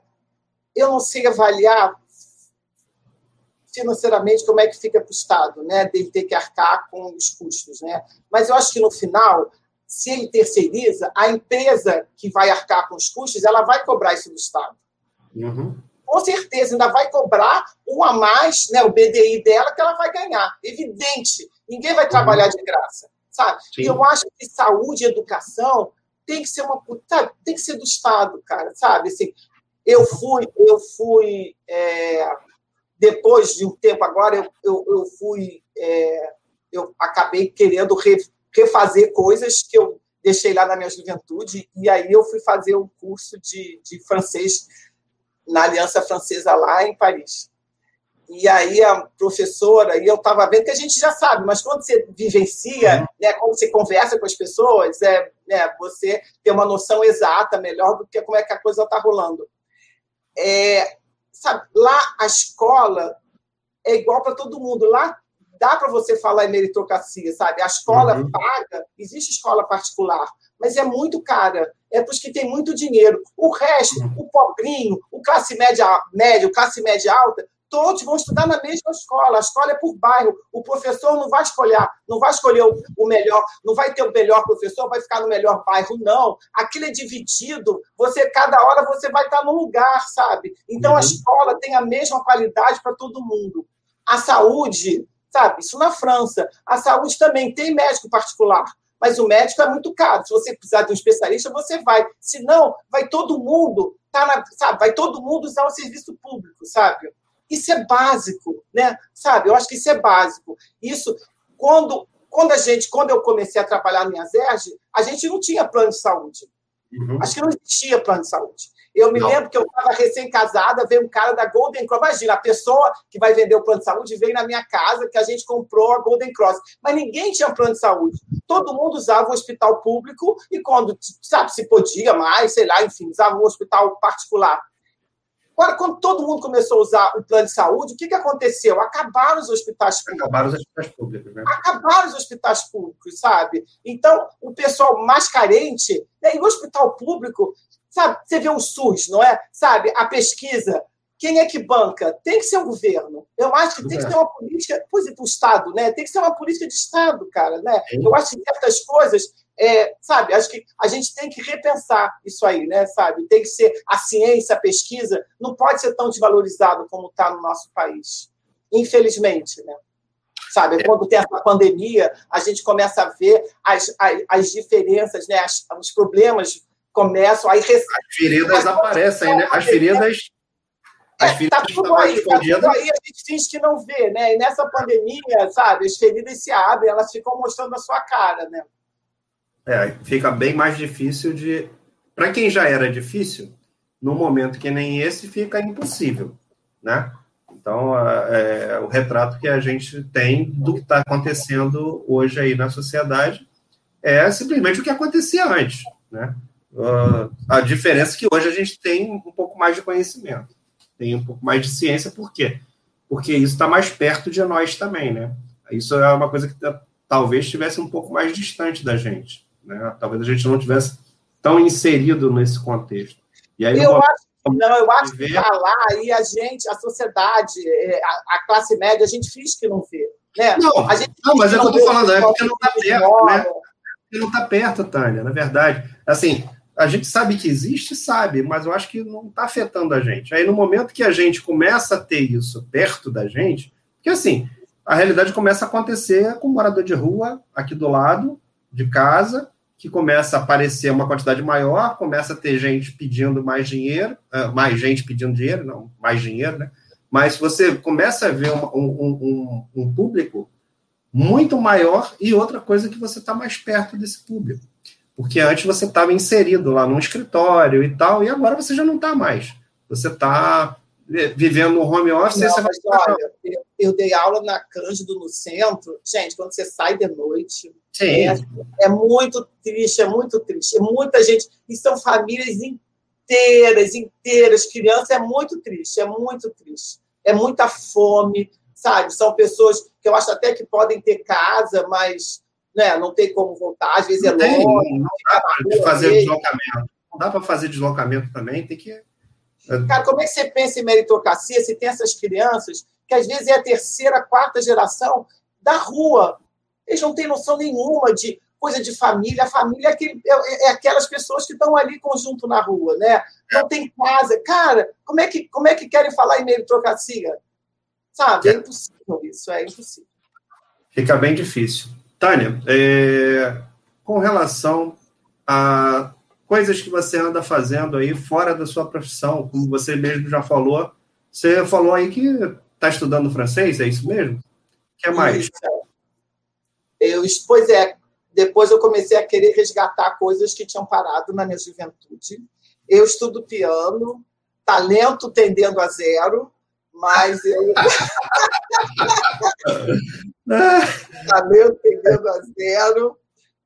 eu não sei avaliar financeiramente como é que fica para o Estado, né, dele ter que arcar com os custos, né? Mas eu acho que no final, se ele terceiriza, a empresa que vai arcar com os custos, ela vai cobrar isso do Estado. Uhum. Com certeza, ainda vai cobrar um a mais, né, o BDI dela, que ela vai ganhar. Evidente. Ninguém vai trabalhar uhum. de graça sabe? Sim. E eu acho que saúde e educação tem que ser uma sabe? tem que ser do Estado, cara, sabe? Assim, eu fui, eu fui é, depois de um tempo agora, eu, eu, eu fui, é, eu acabei querendo refazer coisas que eu deixei lá na minha juventude, e aí eu fui fazer um curso de, de francês na Aliança Francesa lá em Paris. E aí a professora, e eu estava vendo que a gente já sabe, mas quando você vivencia, uhum. né, quando você conversa com as pessoas, é, né, você tem uma noção exata, melhor do que como é que a coisa está rolando. É, sabe, lá a escola é igual para todo mundo. Lá dá para você falar em meritocracia, sabe? A escola uhum. paga, existe escola particular, mas é muito cara. É para os que têm muito dinheiro. O resto, uhum. o pobrinho, o classe média, média, o classe média alta, todos vão estudar na mesma escola. A escola é por bairro. O professor não vai escolher, não vai escolher o, melhor, não vai ter o melhor professor, vai ficar no melhor bairro, não. Aquilo é dividido. Você cada hora você vai estar num lugar, sabe? Então uhum. a escola tem a mesma qualidade para todo mundo. A saúde, sabe? Isso na França. A saúde também tem médico particular. Mas o médico é muito caro. Se você precisar de um especialista, você vai. Se não, vai todo mundo, tá na, sabe? Vai todo mundo usar o serviço público, sabe? Isso é básico, né? Sabe? Eu acho que isso é básico. Isso, quando, quando a gente, quando eu comecei a trabalhar em Azerge, a gente não tinha plano de saúde. Uhum. Acho que não existia plano de saúde. Eu me não. lembro que eu estava recém-casada, veio um cara da Golden Cross. Imagina, a pessoa que vai vender o plano de saúde veio na minha casa, que a gente comprou a Golden Cross. Mas ninguém tinha plano de saúde. Todo mundo usava o hospital público e quando, sabe, se podia mais, sei lá, enfim, usava um hospital particular. Agora, quando todo mundo começou a usar o plano de saúde, o que, que aconteceu? Acabaram os hospitais públicos. Acabaram os hospitais públicos, né? Acabaram os hospitais públicos, sabe? Então, o pessoal mais carente, né? e o hospital público, sabe? Você vê o SUS, não é? Sabe? A pesquisa. Quem é que banca? Tem que ser o governo. Eu acho que tem que ser uma política, pois é, o Estado, né? Tem que ser uma política de Estado, cara, né? Eu acho que certas coisas é, sabe, acho que a gente tem que repensar isso aí, né, sabe? Tem que ser a ciência, a pesquisa, não pode ser tão desvalorizado como está no nosso país, infelizmente, né? Sabe, é. quando tem essa pandemia, a gente começa a ver as, as, as diferenças, né, as, os problemas começam aí... As feridas aparecem, né? As feridas... As é, tá tudo aí, tá tudo aí, a gente finge que não vê, né? E nessa pandemia, sabe, as feridas se abrem, elas ficam mostrando a sua cara, né? É, fica bem mais difícil de. Para quem já era difícil, no momento que nem esse, fica impossível, né? Então, é, o retrato que a gente tem do que está acontecendo hoje aí na sociedade é simplesmente o que acontecia antes, né? Uh, a diferença é que hoje a gente tem um pouco mais de conhecimento, tem um pouco mais de ciência, por quê? Porque isso está mais perto de nós também, né? Isso é uma coisa que talvez estivesse um pouco mais distante da gente. Né? Talvez a gente não tivesse tão inserido nesse contexto. E aí, eu acho, não, eu acho que está lá e a gente, a sociedade, é, a, a, classe média, a gente finge que não vê. Né? Não, a gente não mas é o que eu estou falando, é porque não está perto, né? Porque não está perto, Tânia, na verdade. Assim, a gente sabe que existe, sabe, mas eu acho que não está afetando a gente. Aí, no momento que a gente começa a ter isso perto da gente, porque assim, a realidade começa a acontecer com o morador de rua aqui do lado de casa, que começa a aparecer uma quantidade maior, começa a ter gente pedindo mais dinheiro, uh, mais gente pedindo dinheiro, não, mais dinheiro, né? Mas você começa a ver um, um, um, um público muito maior e outra coisa que você está mais perto desse público. Porque antes você estava inserido lá num escritório e tal, e agora você já não está mais. Você está vivendo no home office. Não, mas, olha, eu, eu, dei aula na Cândido no centro. Gente, quando você sai de noite, é, é, muito triste, é muito triste. É muita gente, e são famílias inteiras, inteiras, crianças, é muito triste, é muito triste. É muita fome, sabe? São pessoas que eu acho até que podem ter casa, mas né, não tem como voltar, às vezes não é longe. Não dá para fazer deslocamento. Não dá para fazer deslocamento também, tem que Cara, como é que você pensa em meritocracia se tem essas crianças que às vezes é a terceira, quarta geração da rua? Eles não têm noção nenhuma de coisa de família. A família é, aquele, é, é aquelas pessoas que estão ali conjunto na rua, né? Não tem casa. Cara, como é que, como é que querem falar em meritocracia? Sabe? É impossível isso, é impossível. Fica bem difícil. Tânia, é, com relação a coisas que você anda fazendo aí fora da sua profissão, como você mesmo já falou. Você falou aí que está estudando francês, é isso mesmo? O que é mais? Eu, pois é, depois eu comecei a querer resgatar coisas que tinham parado na minha juventude. Eu estudo piano, talento tendendo a zero, mas eu. talento tendendo a zero,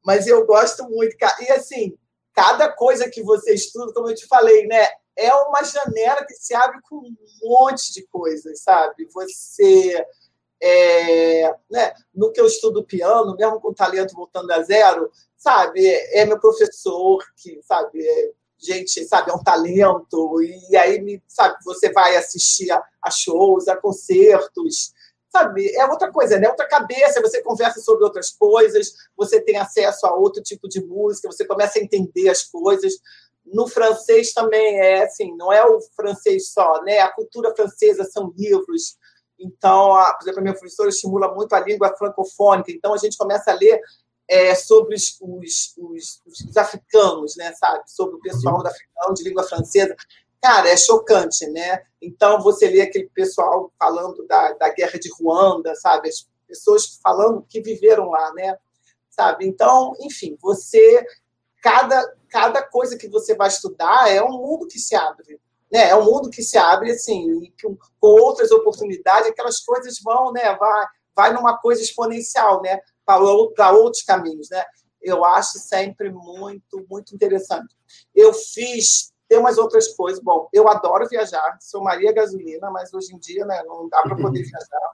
mas eu gosto muito. E assim, cada coisa que você estuda, como eu te falei, né, é uma janela que se abre com um monte de coisas, sabe? Você, é, né, no que eu estudo piano, mesmo com talento voltando a zero, sabe? É meu professor que, sabe, é, gente, sabe, é um talento e aí, sabe, você vai assistir a, a shows, a concertos, sabe, é outra coisa, né? Outra cabeça, você conversa sobre outras coisas, você tem acesso a outro tipo de música, você começa a entender as coisas. No francês também é assim, não é o francês só, né? A cultura francesa são livros. Então, a, por exemplo, a minha professora estimula muito a língua francofônica. Então, a gente começa a ler é, sobre os, os, os, os, africanos, né, sabe? Sobre o pessoal uhum. da africano de língua francesa cara, é chocante, né? Então, você lê aquele pessoal falando da, da guerra de Ruanda, sabe? As pessoas falando que viveram lá, né? Sabe? Então, enfim, você cada, cada coisa que você vai estudar é um mundo que se abre. Né? É um mundo que se abre, assim, com, com outras oportunidades, aquelas coisas vão, né? Vai, vai numa coisa exponencial, né? Para outros caminhos, né? Eu acho sempre muito, muito interessante. Eu fiz, tem umas outras coisas. Bom, eu adoro viajar, sou Maria Gasolina, mas hoje em dia né, não dá para poder viajar.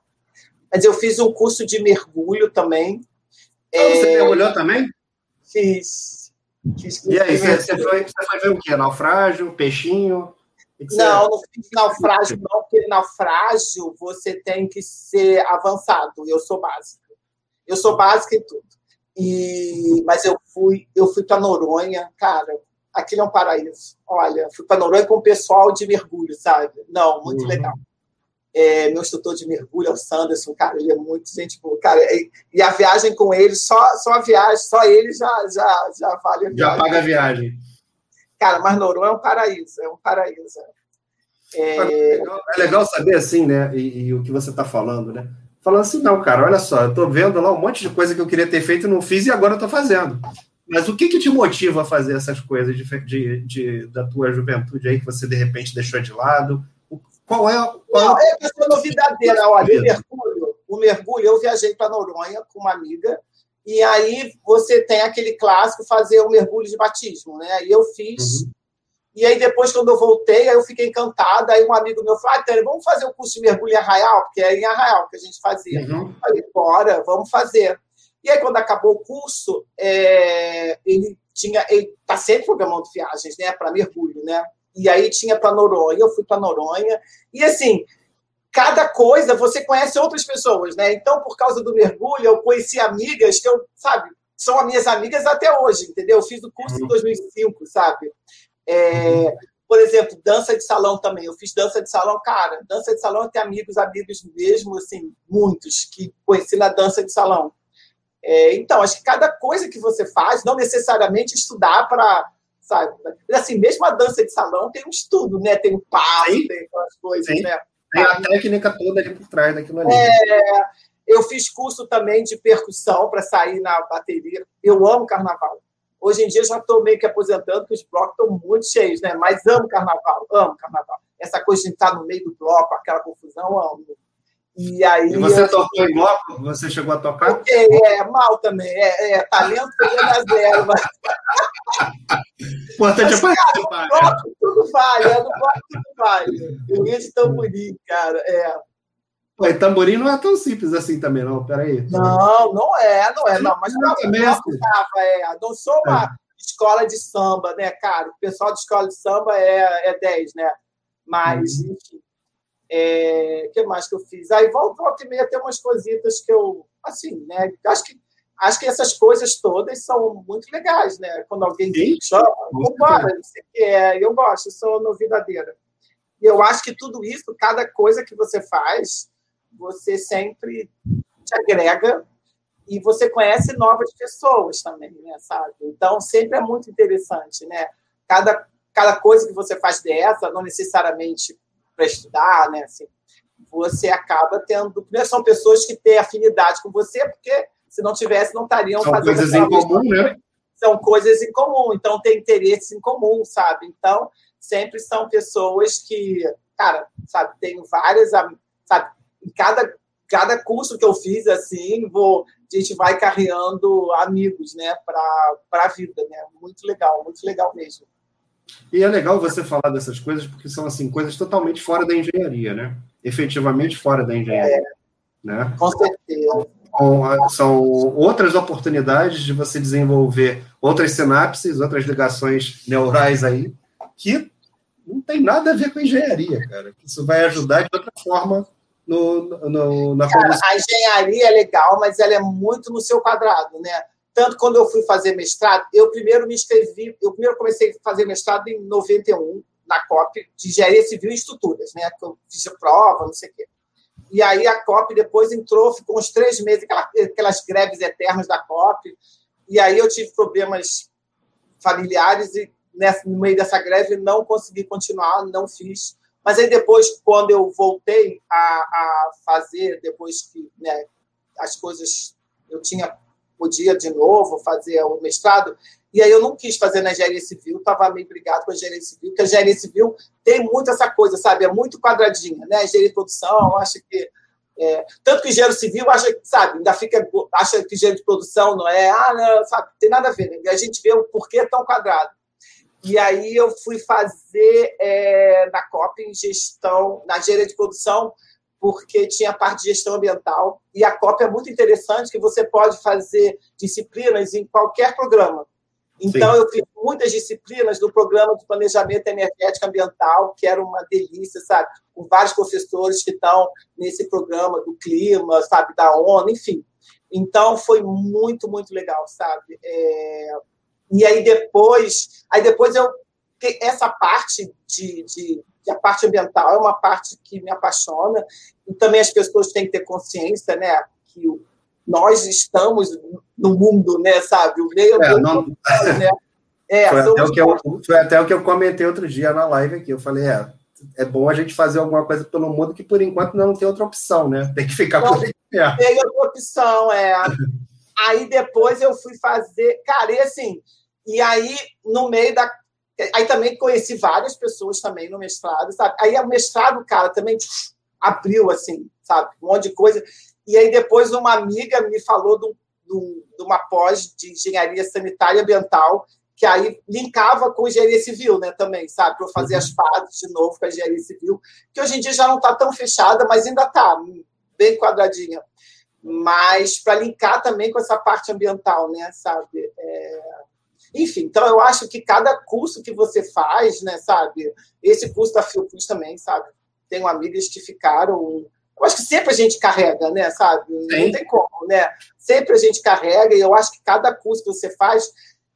Mas eu fiz um curso de mergulho também. Ah, você é... mergulhou também? Fiz. fiz e aí, você, você, foi, você foi ver o quê? Naufrágio, peixinho? Não, não fiz naufrágio, não, porque naufrágio você tem que ser avançado. Eu sou básica. Eu sou básica em tudo. E, mas eu fui, eu fui para Noronha, cara, aquilo é um paraíso. Olha, fui para Noronha com o pessoal de mergulho, sabe? Não, muito uhum. legal. É, meu instrutor de mergulho é o Sanderson, cara, ele é muito gente boa. Cara, e, e, a viagem com ele, só, só a viagem, só ele já, já, já vale a viagem. Já paga a viagem. Cara, mas Noronha é um paraíso, é um paraíso. É, é legal, é legal saber assim, né? E, e o que você está falando, né? falando assim, não, cara, olha só, eu tô vendo lá um monte de coisa que eu queria ter feito e não fiz e agora eu tô fazendo. Mas o que que te motiva a fazer essas coisas de, de, de da tua juventude aí que você de repente deixou de lado? Qual é, qual não, é a questão novidadeira, olha, o mergulho, o mergulho, eu viajei para Noronha com uma amiga e aí você tem aquele clássico fazer o mergulho de batismo, né? E eu fiz uhum. E aí, depois, quando eu voltei, aí eu fiquei encantada. Aí um amigo meu falou: ah, Tânia, vamos fazer o curso de mergulho em Arraial? Porque é em Arraial que a gente fazia. Uhum. Falei, bora, vamos fazer. E aí, quando acabou o curso, é, ele tinha, ele está sempre programando viagens, né, para mergulho, né? E aí tinha para Noronha, eu fui para Noronha. E assim, cada coisa você conhece outras pessoas, né? Então, por causa do mergulho, eu conheci amigas que eu, sabe, são as minhas amigas até hoje, entendeu? Eu fiz o curso em 2005, uhum. sabe? É, por exemplo, dança de salão também. Eu fiz dança de salão, cara. Dança de salão eu tenho amigos, amigos mesmo, assim, muitos que conheci na dança de salão. É, então, acho que cada coisa que você faz, não necessariamente estudar para, sabe? Assim, mesmo a dança de salão tem um estudo, né? Tem um passo, Sim. tem aquelas coisas, Sim. né? Tem a técnica toda ali por trás daquilo ali. É, eu fiz curso também de percussão para sair na bateria. Eu amo carnaval. Hoje em dia já estou meio que aposentando, porque os blocos estão muito cheios, né? Mas amo carnaval, amo carnaval. Essa coisa de estar no meio do bloco, aquela confusão, amo. E aí. E você eu... tocou em bloco? Você chegou a tocar? É, é mal também. É, é talento pegando a zero. Mas... Importante é participar. Bloco tudo vale, é, no bloco tudo vale. Eu ia de tamborim, cara. É. Ué, tamborim não é tão simples assim também, não. Peraí. Não, não é, não é. Não, mas não, também não, é, não sou uma é. escola de samba, né, cara? O pessoal de escola de samba é, é 10, né? Mas, uhum. enfim. É, o que mais que eu fiz? Aí volta, volta e meia tem umas coisitas que eu, assim, né? Acho que, acho que essas coisas todas são muito legais, né? Quando alguém Sim. chama, vambora, não sei o que é. Eu gosto, eu sou novidadeira. E eu acho que tudo isso, cada coisa que você faz, você sempre te agrega e você conhece novas pessoas também, né, sabe? Então, sempre é muito interessante, né? Cada, cada coisa que você faz dessa, não necessariamente para estudar, né? Assim, você acaba tendo... Primeiro, são pessoas que têm afinidade com você, porque se não tivesse, não estariam são fazendo... São coisas em comum, né? São coisas em comum, então tem interesse em comum, sabe? Então, sempre são pessoas que, cara, sabe, tenho várias, sabe, em cada, cada curso que eu fiz, assim, vou, a gente vai carreando amigos, né, para a vida, né? Muito legal, muito legal mesmo. E é legal você falar dessas coisas, porque são, assim, coisas totalmente fora da engenharia, né? Efetivamente fora da engenharia. É, né? Com certeza. São outras oportunidades de você desenvolver outras sinapses, outras ligações neurais aí, que não tem nada a ver com engenharia, cara. Isso vai ajudar de outra forma no, no, na Cara, A engenharia é legal, mas ela é muito no seu quadrado, né? Tanto quando eu fui fazer mestrado, eu primeiro me inscrevi, eu primeiro comecei a fazer mestrado em 91, na COP, de Engenharia Civil e Estruturas, né? Que eu fiz a prova, não sei o quê. E aí a COP depois entrou, ficou uns três meses, aquelas, aquelas greves eternas da COP. E aí eu tive problemas familiares e nessa, no meio dessa greve não consegui continuar, não fiz. Mas aí depois, quando eu voltei a, a fazer, depois que né, as coisas eu tinha podia de novo fazer o mestrado, e aí eu não quis fazer na engenharia civil, estava meio brigado com a engenharia civil, porque a engenharia civil tem muito essa coisa, sabe? É muito quadradinha, né? A engenharia de produção, acho que. É, tanto que engenheiro civil acha, sabe, ainda fica, acha que engenheiro de produção não é, ah, não, sabe, tem nada a ver, né? A gente vê o porquê tão quadrado. E aí eu fui fazer é, na COP em gestão, na engenharia de produção, porque tinha a parte de gestão ambiental. E a COP é muito interessante, que você pode fazer disciplinas em qualquer programa. Então, Sim. eu fiz muitas disciplinas do programa de planejamento energético ambiental, que era uma delícia, sabe? Com vários professores que estão nesse programa do clima, sabe? Da ONU, enfim. Então, foi muito, muito legal, sabe? É... E aí depois, aí depois eu essa parte de, de, de, a parte ambiental é uma parte que me apaixona e também as pessoas têm que ter consciência, né, que nós estamos no mundo, né, sabe? O meio é, não... né? É, foi, até o que eu, foi até o que eu comentei outro dia na live aqui. Eu falei, é, é bom a gente fazer alguma coisa pelo mundo que por enquanto não tem outra opção, né? Tem que ficar não, por aí. Tem outra opção, é. aí depois eu fui fazer, cara, e assim, e aí no meio da aí também conheci várias pessoas também no mestrado, sabe? Aí o mestrado, cara, também abriu assim, sabe? Um monte de coisa. E aí depois uma amiga me falou de, de, de uma pós de engenharia sanitária e ambiental, que aí linkava com engenharia civil, né, também, sabe, para eu fazer uhum. as partes de novo com a engenharia civil, que hoje em dia já não está tão fechada, mas ainda está bem quadradinha. Mas para linkar também com essa parte ambiental, né, sabe? É... Enfim, então eu acho que cada curso que você faz, né, sabe? Esse curso da Fiocruz também, sabe? Tenho amigas que ficaram eu acho que sempre a gente carrega, né, sabe? Sim. Não tem como, né? Sempre a gente carrega, e eu acho que cada curso que você faz,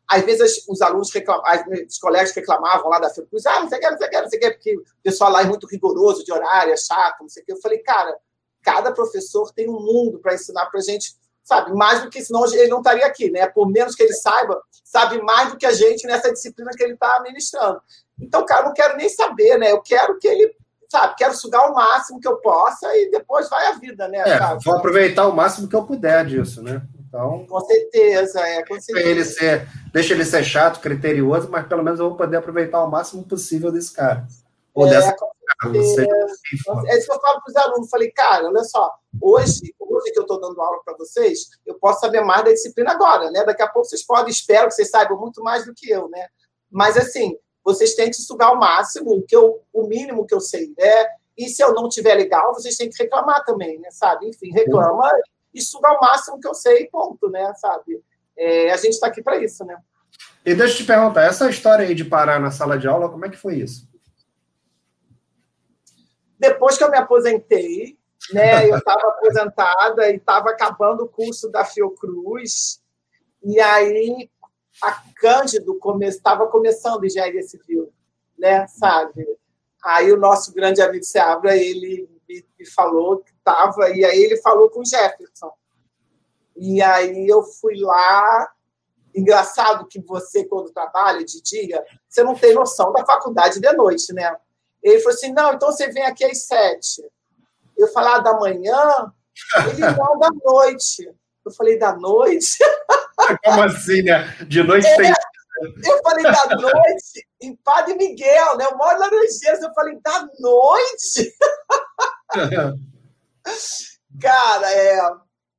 às vezes os alunos reclamavam, os colegas reclamavam lá da Fiocruz, ah, não sei o que, não sei o que, não sei o que, porque o pessoal lá é muito rigoroso de horário, é chato, não sei o que. Eu falei, cara, cada professor tem um mundo para ensinar para a gente, sabe? Mais do que, senão ele não estaria aqui, né? Por menos que ele saiba, sabe mais do que a gente nessa disciplina que ele está ministrando. Então, cara, eu não quero nem saber, né? Eu quero que ele sabe, quero sugar o máximo que eu possa e depois vai a vida, né? É, vou aproveitar o máximo que eu puder disso, né? Então, com certeza, é, com certeza. Ele ser, deixa ele ser chato, criterioso, mas pelo menos eu vou poder aproveitar o máximo possível desse cara. Ou é, dessa cara, é isso que eu falo para os alunos. Falei, cara, olha só, hoje, hoje que eu estou dando aula para vocês, eu posso saber mais da disciplina agora, né? Daqui a pouco vocês podem, espero que vocês saibam muito mais do que eu, né? Mas assim, vocês têm que sugar o máximo, o, que eu, o mínimo que eu sei, né? E se eu não tiver legal, vocês têm que reclamar também, né? Sabe? Enfim, reclama e suga o máximo que eu sei, ponto, né? Sabe? É, a gente está aqui para isso, né? E deixa eu te perguntar, essa história aí de parar na sala de aula, como é que foi isso? Depois que eu me aposentei, né? Eu estava aposentada e estava acabando o curso da Fiocruz. E aí a Cândido estava come, começando engenharia civil, né, sabe? Aí o nosso grande amigo Seabra, ele me, me falou que estava, e aí ele falou com o Jefferson. E aí eu fui lá, engraçado que você, quando trabalha de dia, você não tem noção da faculdade de noite, né? Ele falou assim, não, então você vem aqui às sete. Eu falei, ah, da manhã? Ele, não, da noite. Eu falei, da noite? Como assim, né? De noite é, tem. Eu falei, da noite, em Padre Miguel, né? Eu moro lá no Laranjeiras. Eu falei, da noite? Cara, é,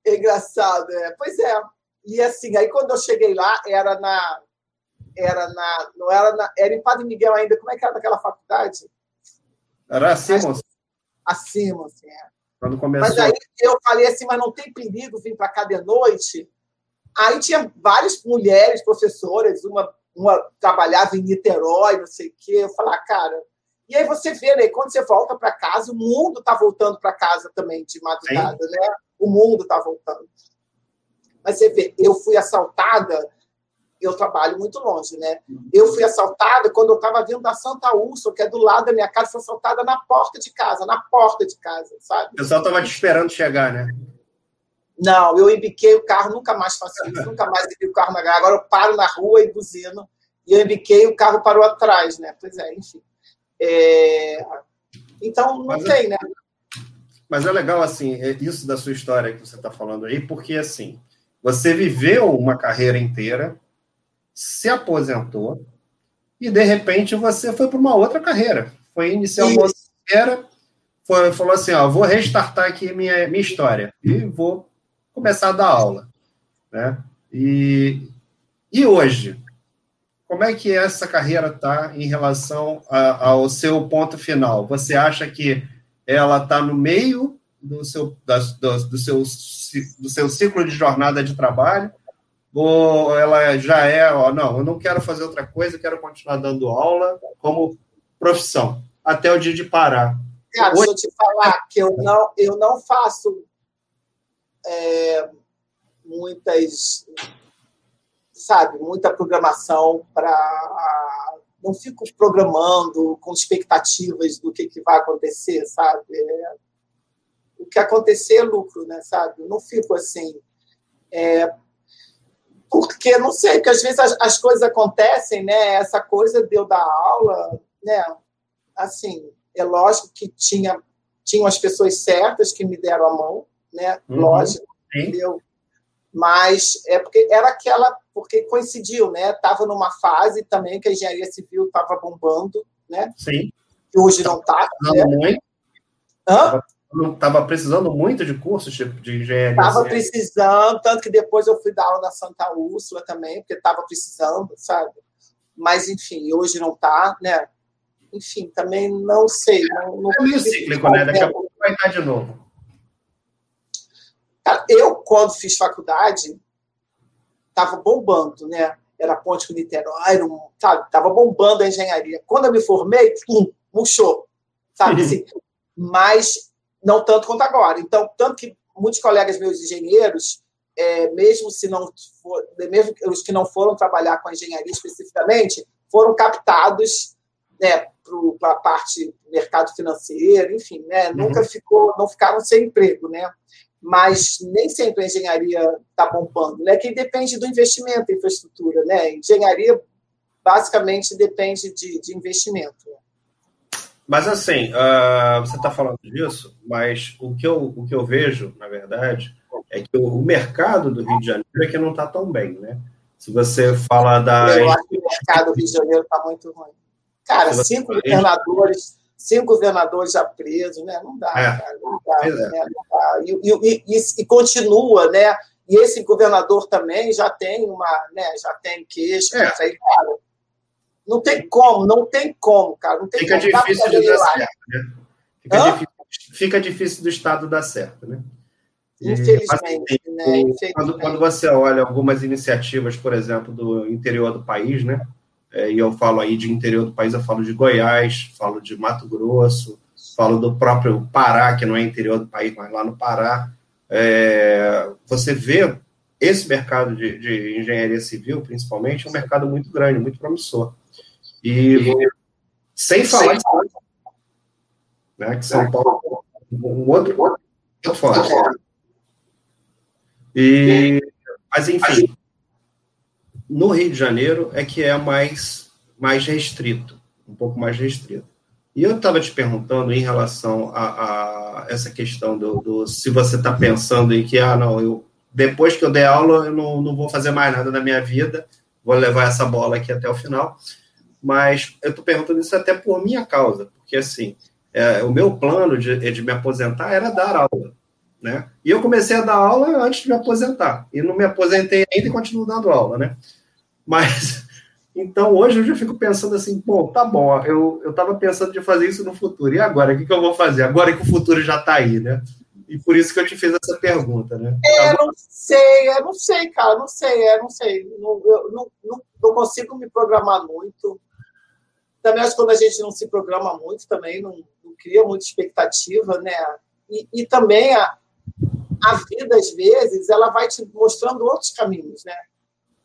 é engraçado. É. Pois é. E assim, aí quando eu cheguei lá, era na. Era na. Não era na. Era em Padre Miguel ainda. Como é que era naquela faculdade? Era acima. Acima, assim, é. Quando começou. Mas aí eu falei assim, mas não tem perigo vir para cá de noite? Aí tinha várias mulheres professoras, uma, uma trabalhava em Niterói, não sei o quê. Eu falei, ah, cara. E aí você vê, né? Quando você volta para casa, o mundo está voltando para casa também de madrugada, Sim. né? O mundo está voltando. Mas você vê, eu fui assaltada, eu trabalho muito longe, né? Eu fui assaltada quando eu estava vindo da Santa Úrsula, que é do lado da minha casa, fui assaltada na porta de casa, na porta de casa, sabe? O pessoal estava te esperando chegar, né? Não, eu embiquei o carro, nunca mais faço isso, nunca mais embiquei o carro na garagem. Agora eu paro na rua e buzino. E eu embiquei o carro parou atrás, né? Pois é, enfim. É... Então, não mas é tem, é... né? Mas é legal, assim, é isso da sua história que você está falando aí, porque, assim, Você viveu uma carreira inteira, se aposentou, e de repente você foi para uma outra carreira. Foi iniciar uma outra carreira, foi, falou assim: ó, vou restartar aqui minha, minha história e vou começar a dar aula. Né? E, e hoje, como é que essa carreira está em relação a, ao seu ponto final? Você acha que ela está no meio do seu, da, do, do, seu, do seu ciclo de jornada de trabalho? Ou ela já é, ó, não, eu não quero fazer outra coisa, quero continuar dando aula como profissão, até o dia de parar. Cara, Hoje... deixa eu te falar que eu não, eu não faço é, muitas, sabe, muita programação para. Não fico programando com expectativas do que, que vai acontecer, sabe? É, o que acontecer é lucro, né, sabe? Eu não fico assim. É, porque, não sei, porque às vezes as, as, coisas acontecem, né? Essa coisa de eu dar aula, né? Assim, é lógico que tinha, tinham as pessoas certas que me deram a mão, né? Uhum. Lógico, entendeu? Mas é porque era aquela, porque coincidiu, né? Estava numa fase também que a engenharia civil estava bombando, né? Sim. Que hoje não está. Né? Muito. Hã? Estava precisando muito de cursos de, de engenharia. Estava precisando, tanto que depois eu fui dar aula na Santa Úrsula também, porque estava precisando, sabe? Mas, enfim, hoje não está, né? Enfim, também não sei. Não, não é meio cíclico, né? Daqui a pouco vai estar de novo. Eu, quando fiz faculdade, estava bombando, né? Era Ponte com Niterói, sabe? Estava bombando a engenharia. Quando eu me formei, pum, murchou, sabe? Assim, mas não tanto quanto agora. Então, tanto que muitos colegas meus engenheiros, é, mesmo se não for, mesmo os que não foram trabalhar com a engenharia especificamente, foram captados né, para a parte do mercado financeiro, enfim, né, uhum. nunca ficou, não ficaram sem emprego, né? Mas nem sempre a engenharia está bombando, né? Que depende do investimento em infraestrutura, né? Engenharia basicamente depende de, de investimento. Né? Mas assim, uh, você está falando disso, mas o que, eu, o que eu vejo, na verdade, é que o, mercado do Rio de Janeiro é que não está tão bem, né? Se você fala da. Eu acho que o mercado do Rio de Janeiro está muito ruim. Cara, cinco governadores, cinco governadores já presos, né? Não dá, é. cara, não dá, é. né? não dá. E, e, e, e, continua, né? E esse governador também já tem uma, né? Já tem queixa, é. aí, cara não tem como, não tem como, cara. Não tem fica como. difícil de dar certo, né? Fica difícil, fica difícil, do Estado dar certo, né? Infelizmente, assim, né? Infelizmente. Quando, quando, você olha algumas iniciativas, por exemplo, do interior do país, né? É, e eu falo aí de interior do país, eu falo de Goiás, falo de Mato Grosso, falo do próprio Pará, que não é interior do país, mas lá no Pará. É, você vê esse mercado de, de engenharia civil, principalmente, é um mercado muito grande, muito promissor. E sem falar né, que São Paulo um outro, outro forte. E, mas, enfim, no Rio de Janeiro é que é mais, mais restrito, um pouco mais restrito. E eu estava te perguntando em relação a, a essa questão do, do se você está pensando em que, ah, não, eu, depois que eu der aula, eu não, não vou fazer mais nada na minha vida, vou levar essa bola aqui até o final mas eu estou perguntando isso até por minha causa, porque assim, é, o meu plano de, de me aposentar era dar aula, né? E eu comecei a dar aula antes de me aposentar, e não me aposentei ainda e continuo dando aula, né? Mas, então hoje eu já fico pensando assim, bom, tá bom, eu estava pensando de fazer isso no futuro, e agora, o que, que eu vou fazer? Agora que o futuro já está aí, né? E por isso que eu te fiz essa pergunta, né? É, eu não sei, eu não sei, cara, não sei, eu não sei. Não, eu não, não, não consigo me programar muito. Também acho que quando a gente não se programa muito, também não, não cria muita expectativa, né? E, e, também a, a vida, às vezes, ela vai te mostrando outros caminhos, né?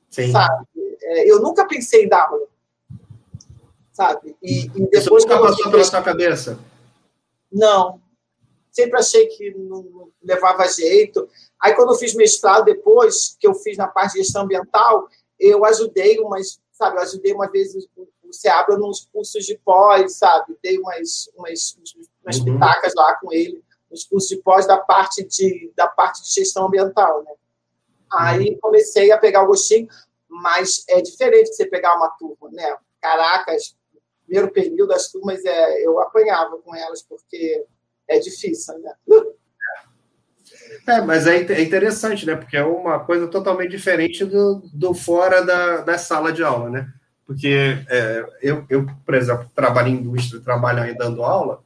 Sim. Sabe? É, eu nunca pensei em dar aula, sabe? E, e depois Isso nunca passou pela sua cabeça? Não. Sempre achei que não levava jeito. Aí, quando eu fiz mestrado, depois que eu fiz na parte de gestão ambiental, eu ajudei umas, sabe, eu ajudei uma vez o Seabra nos cursos de pós, sabe? Dei umas, umas, umas uhum. pitacas lá com ele, nos cursos de pós da parte de, da parte de gestão ambiental, né? Aí comecei a pegar o gostinho, mas é diferente você pegar uma turma, né? Caracas, primeiro período, as turmas é, eu apanhava com elas, porque é difícil, né? É, mas é, é interessante, né? Porque é uma coisa totalmente diferente do, do fora da, da sala de aula, né? Porque é, eu, eu, por exemplo, trabalho em indústria, trabalho aí dando aula,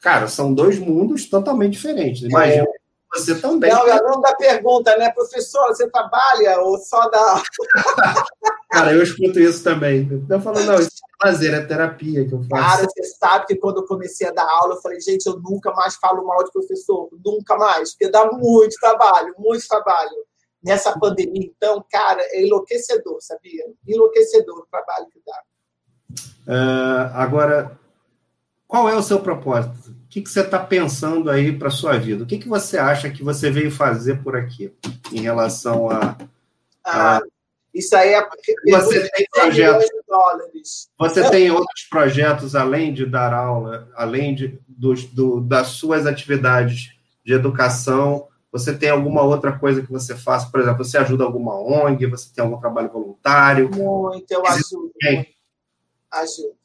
cara, são dois mundos totalmente diferentes. Imagina é. você também. Não, eu não da pergunta, né? Professor, você trabalha ou só dá. cara, eu escuto isso também. Eu falo, não, isso é prazer, é terapia que eu faço. Cara, você sabe que quando eu comecei a dar aula, eu falei, gente, eu nunca mais falo mal de professor, nunca mais, porque dá muito trabalho, muito trabalho. Nessa pandemia, então, cara, é enlouquecedor, sabia? Enlouquecedor o trabalho que dá. Uh, agora, qual é o seu propósito? O que, que você está pensando aí para a sua vida? O que, que você acha que você veio fazer por aqui em relação a. a... Ah, isso aí é. Você tem projetos. Você tem outros projetos além de dar aula, além de, do, do, das suas atividades de educação? Você tem alguma outra coisa que você faça? Por exemplo, você ajuda alguma ONG? Você tem algum trabalho voluntário? Muito, eu ajudo. Muito. Ajudo.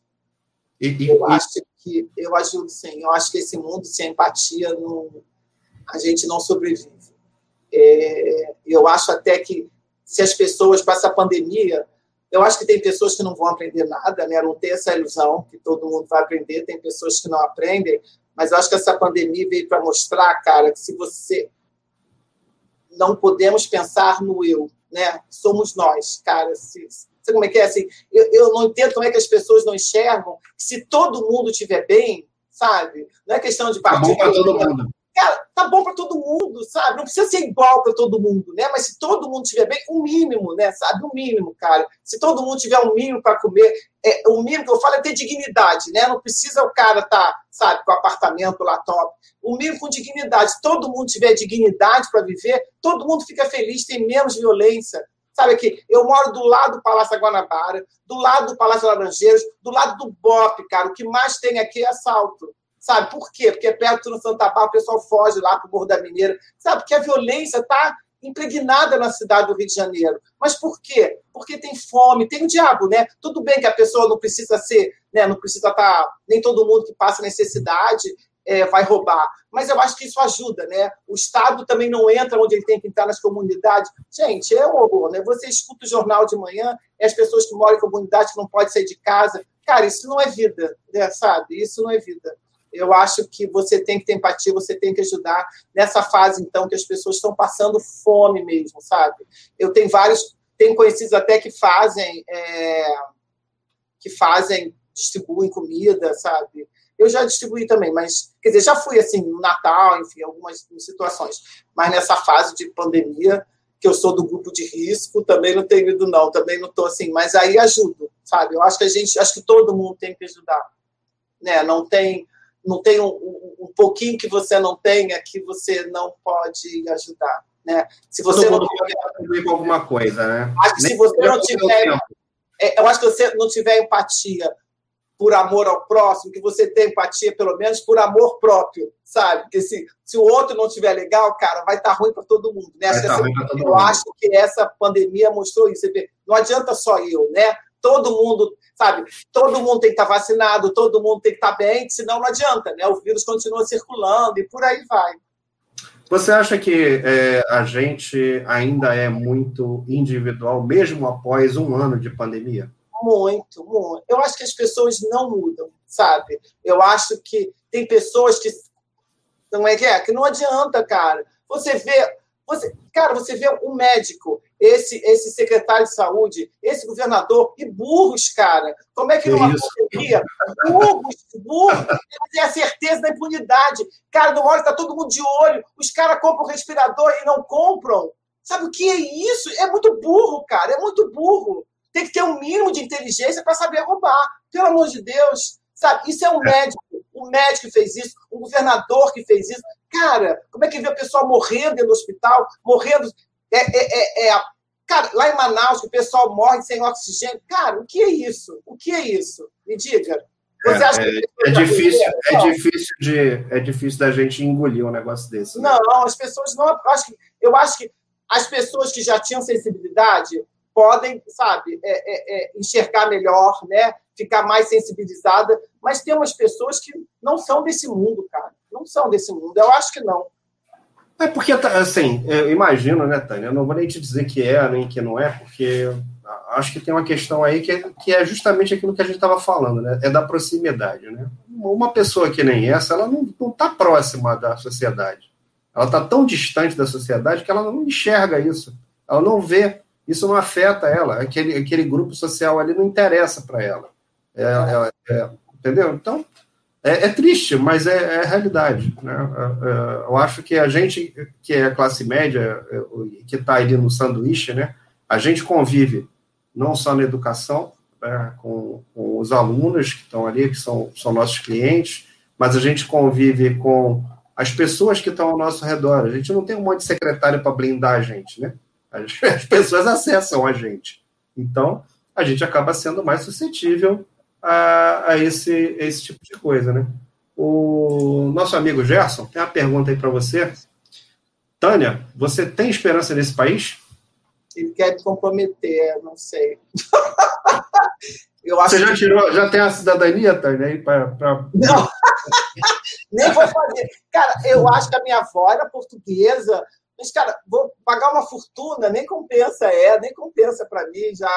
E, e, eu e... acho que eu ajudo sim. Eu acho que esse mundo sem empatia não, a gente não sobrevive. É, eu acho até que se as pessoas com essa pandemia, eu acho que tem pessoas que não vão aprender nada, né? Não tem essa ilusão que todo mundo vai aprender. Tem pessoas que não aprendem, mas eu acho que essa pandemia veio para mostrar, cara, que se você não podemos pensar no eu, né? Somos nós, cara. Se, sabe como é que é? Assim, eu, eu não entendo como é que as pessoas não enxergam que se todo mundo estiver bem, sabe? Não é questão de partir. Tá bom para todo mundo. Cara, tá bom para todo mundo, sabe? Não precisa ser igual para todo mundo, né? Mas se todo mundo estiver bem, o um mínimo, né? Sabe? O um mínimo, cara. Se todo mundo tiver um mínimo para comer, é, o mínimo que eu falo é ter dignidade, né? Não precisa o cara tá, sabe, com o apartamento lá top. O mínimo com dignidade. Se todo mundo tiver dignidade para viver, todo mundo fica feliz, tem menos violência. Sabe que eu moro do lado do Palácio Guanabara, do lado do Palácio Laranjeiros, do lado do BOP, cara. O que mais tem aqui é assalto. Sabe por quê? Porque é perto do Santa Bárbara, o pessoal foge lá para o Morro da Mineira. Sabe? Porque a violência está impregnada na cidade do Rio de Janeiro. Mas por quê? Porque tem fome, tem o diabo, né? Tudo bem que a pessoa não precisa ser, né? Não precisa estar. Tá, nem todo mundo que passa necessidade é, vai roubar. Mas eu acho que isso ajuda, né? O Estado também não entra onde ele tem que entrar nas comunidades. Gente, é um horror, né? Você escuta o jornal de manhã, e as pessoas que moram em comunidade que não podem sair de casa. Cara, isso não é vida, né? sabe? Isso não é vida. Eu acho que você tem que ter empatia, você tem que ajudar nessa fase, então, que as pessoas estão passando fome mesmo, sabe? Eu tenho vários, tenho conhecidos até que fazem, é, que fazem, distribuem comida, sabe? Eu já distribuí também, mas, quer dizer, já fui assim, no Natal, enfim, algumas situações. Mas nessa fase de pandemia, que eu sou do grupo de risco, também não tenho ido, não, também não estou assim, mas aí ajudo, sabe? Eu acho que a gente, acho que todo mundo tem que ajudar. Né? Não tem não tem um, um, pouquinho que você não tenha que você não pode ajudar. Né? Se você Todo não com alguma coisa, né? Acho que se você não tiver, é, eu acho que você não tiver empatia por amor ao próximo, que você tem empatia pelo menos por amor próprio, sabe? Porque se, se o outro não estiver legal, cara, vai estar tá ruim para todo mundo, né? Acho tá essa, eu mundo. acho que essa pandemia mostrou isso. Não adianta só eu, né? Todo mundo sabe? Todo mundo tem que estar vacinado, todo mundo tem que estar bem, senão não adianta, né? O vírus continua circulando e por aí vai. Você acha que é, a gente ainda é muito individual, mesmo após um ano de pandemia? Muito, muito. Eu acho que as pessoas não mudam, sabe? Eu acho que tem pessoas que. Não é que é? Que não adianta, cara. Você vê. Você, cara, você vê um médico, esse, esse secretário de saúde, esse governador, e burros, cara. Como é que, que numa pandemia, burros, burros, tem a certeza da impunidade. Cara, no hora está todo mundo de olho, os caras compram respirador e não compram. Sabe o que é isso? É muito burro, cara, é muito burro. Tem que ter um mínimo de inteligência para saber roubar. Pelo amor de Deus. Sabe? Isso é um é. médico. Um médico que fez isso, um governador que fez isso. Cara, como é que vê a pessoa morrendo do hospital, morrendo. É, é, é, é Cara, lá em Manaus, que o pessoal morre sem oxigênio. Cara, o que é isso? O que é isso? Me diga. Você acha é, que é, difícil, é difícil de é difícil da gente engolir um negócio desse. Né? Não, as pessoas não. Acho que, eu acho que as pessoas que já tinham sensibilidade podem, sabe, é, é, é, enxergar melhor, né? Ficar mais sensibilizada. Mas tem umas pessoas que não são desse mundo, cara. Não são desse mundo. Eu acho que não. É porque, tá, assim, eu imagino, né, Tânia? Eu não vou nem te dizer que é nem que não é, porque acho que tem uma questão aí que é, que é justamente aquilo que a gente estava falando, né? É da proximidade, né? Uma pessoa que nem essa, ela não está próxima da sociedade. Ela está tão distante da sociedade que ela não enxerga isso. Ela não vê. Isso não afeta ela. Aquele, aquele grupo social ali não interessa para ela. É, é, é, entendeu? Então, é, é, triste, mas é, é a realidade. Né? É, é, eu acho que a gente, que é classe média, que está ali no sanduíche, né? a gente convive não só na educação, né, com, com, os alunos que estão ali, que são, são nossos clientes, mas a gente convive com as pessoas que estão ao nosso redor. A gente não tem um monte de secretário para blindar a gente, né? As, as, pessoas acessam a gente. Então, a gente acaba sendo mais suscetível a, a esse, esse tipo de coisa, né? O nosso amigo Gerson tem uma pergunta aí para você. Tânia, você tem esperança nesse país? Ele quer me comprometer, não sei. Eu acho Você já tirou, já tem a cidadania, Tânia, aí para. Pra... Não, nem vou fazer. Cara, eu acho que a minha avó era portuguesa, mas, cara, vou pagar uma fortuna, nem compensa, é, nem compensa para mim já.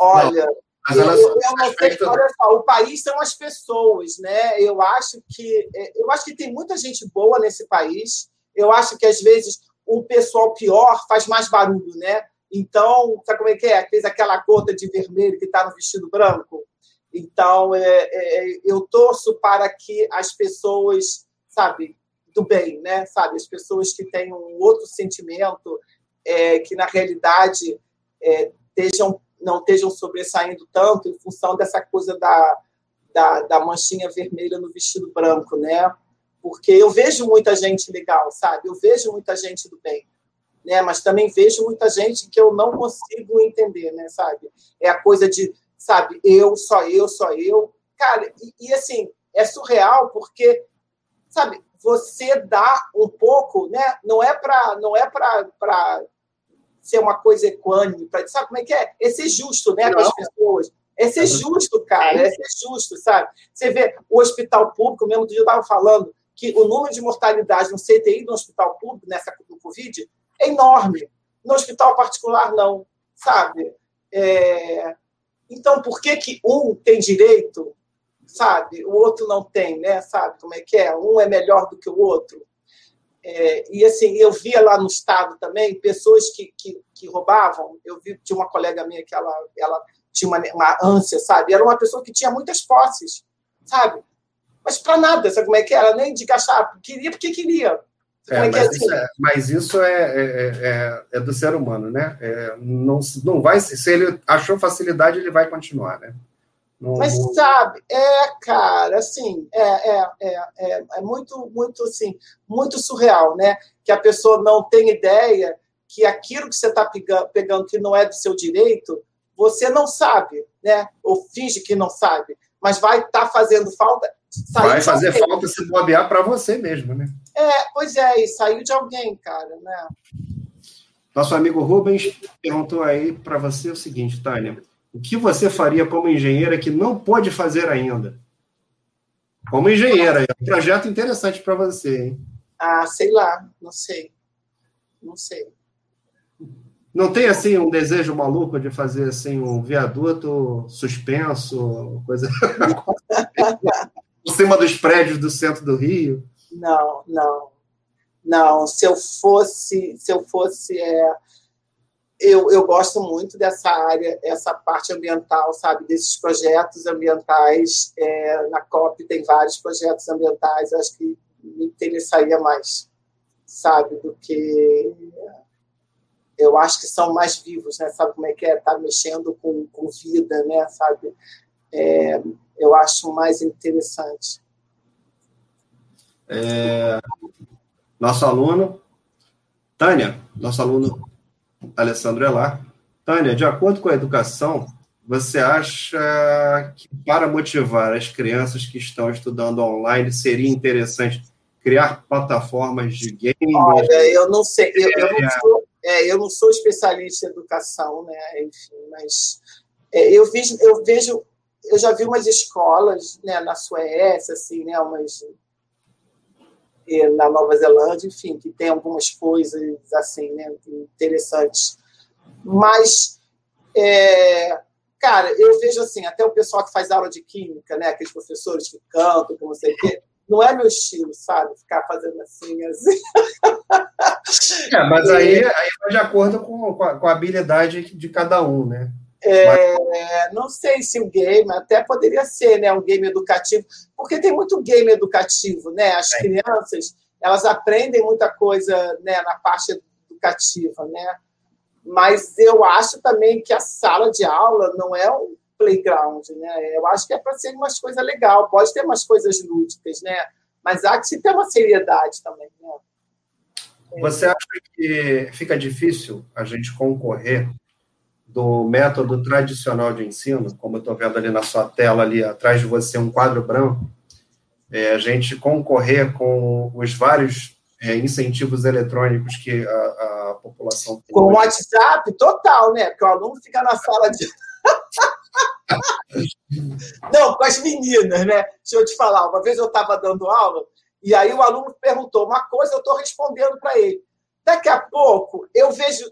Olha. Não. Eu, eu, não sei, olha só, o país são as pessoas, né? Eu acho que é, eu acho que tem muita gente boa nesse país. Eu acho que às vezes o pessoal pior faz mais barulho, né? Então, sabe como é que é? Fez aquela gota de vermelho que está no vestido branco. Então, é, é, eu torço para que as pessoas, sabe, do bem, né? Sabe, as pessoas que têm um outro sentimento, é, que na realidade é, estejam, não estejam sobressaindo tanto em função dessa coisa da, da, da manchinha vermelha no vestido branco, né? porque eu vejo muita gente legal, sabe? Eu vejo muita gente do bem, né? Mas também vejo muita gente que eu não consigo entender, né? Sabe? É a coisa de, sabe? Eu, só eu, só eu, cara. E, e assim é surreal porque, sabe? Você dá um pouco, né? Não é para, não é para ser uma coisa equânime, para sabe como é que é? É ser justo, né, com as pessoas. É ser justo, cara, é ser justo, sabe? Você vê o hospital público, mesmo dia eu estava falando, que o número de mortalidade no CTI do hospital público nessa do Covid é enorme. No hospital particular, não, sabe? É... Então, por que, que um tem direito, sabe? O outro não tem, né? Sabe como é que é? Um é melhor do que o outro. É... e assim, eu via lá no estado também pessoas que, que, que roubavam. Eu vi, tinha uma colega minha que ela, ela tinha uma, uma ânsia, sabe? Era uma pessoa que tinha muitas posses, sabe? mas para nada, sabe como é que era? Nem de gastar, queria porque queria. É, é, mas, isso é, mas, isso é, é, é, é, do ser humano, né? É, não, não vai, se ele achou facilidade, ele vai continuar, né? Não, mas sabe, é, cara, assim, é, é, é, é, muito, muito, assim, muito surreal, né? Que a pessoa não tem ideia que aquilo que você está pegando, pegando que não é do seu direito, você não sabe, né? Ou finge que não sabe, mas vai estar tá fazendo falta Vai fazer falta se bobear para você mesmo, né? É, pois é, e saiu de alguém, cara, né? Nosso amigo Rubens perguntou aí para você o seguinte, Tânia: o que você faria como engenheira que não pode fazer ainda? Como engenheira, é um projeto interessante para você, hein? Ah, sei lá, não sei. Não sei. Não tem assim um desejo maluco de fazer assim um viaduto suspenso, coisa por cima dos prédios do centro do Rio? Não, não. Não, se eu fosse, se eu fosse, é, eu, eu gosto muito dessa área, essa parte ambiental, sabe, desses projetos ambientais. É, na COP tem vários projetos ambientais, acho que me interessaria mais, sabe, do que eu acho que são mais vivos, né? Sabe como é que é? Tá mexendo com, com vida, né? Sabe? É, eu acho mais interessante. É, nosso aluno, Tânia, nosso aluno Alessandro Elar. Tânia, de acordo com a educação, você acha que para motivar as crianças que estão estudando online seria interessante criar plataformas de games? Olha, eu não sei, eu, eu, não, sou, é, eu não sou especialista em educação, né? Enfim, mas é, eu, vejo, eu vejo, eu já vi umas escolas né, na Suécia, assim, né? Umas na Nova Zelândia, enfim, que tem algumas coisas assim, né, interessantes. Mas, é, cara, eu vejo assim, até o pessoal que faz aula de química, né, aqueles professores que cantam, que não sei o quê, não é meu estilo, sabe? Ficar fazendo assim, assim. É, mas aí, aí vai de acordo com, com a, com a habilidade de cada um, né? É, não sei se o game até poderia ser, né, um game educativo, porque tem muito game educativo, né? As é. crianças elas aprendem muita coisa, né, na parte educativa, né? Mas eu acho também que a sala de aula não é um playground, né? Eu acho que é para ser umas coisas legal, pode ter umas coisas lúdicas, né? Mas há que se ter uma seriedade também, né? Você acha que fica difícil a gente concorrer do método tradicional de ensino, como eu estou vendo ali na sua tela, ali atrás de você, um quadro branco, é, a gente concorrer com os vários é, incentivos eletrônicos que a, a população tem. Com o WhatsApp, total, né? Porque o aluno fica na sala de. Não, com as meninas, né? Deixa eu te falar, uma vez eu estava dando aula e aí o aluno perguntou uma coisa, eu estou respondendo para ele. Daqui a pouco eu vejo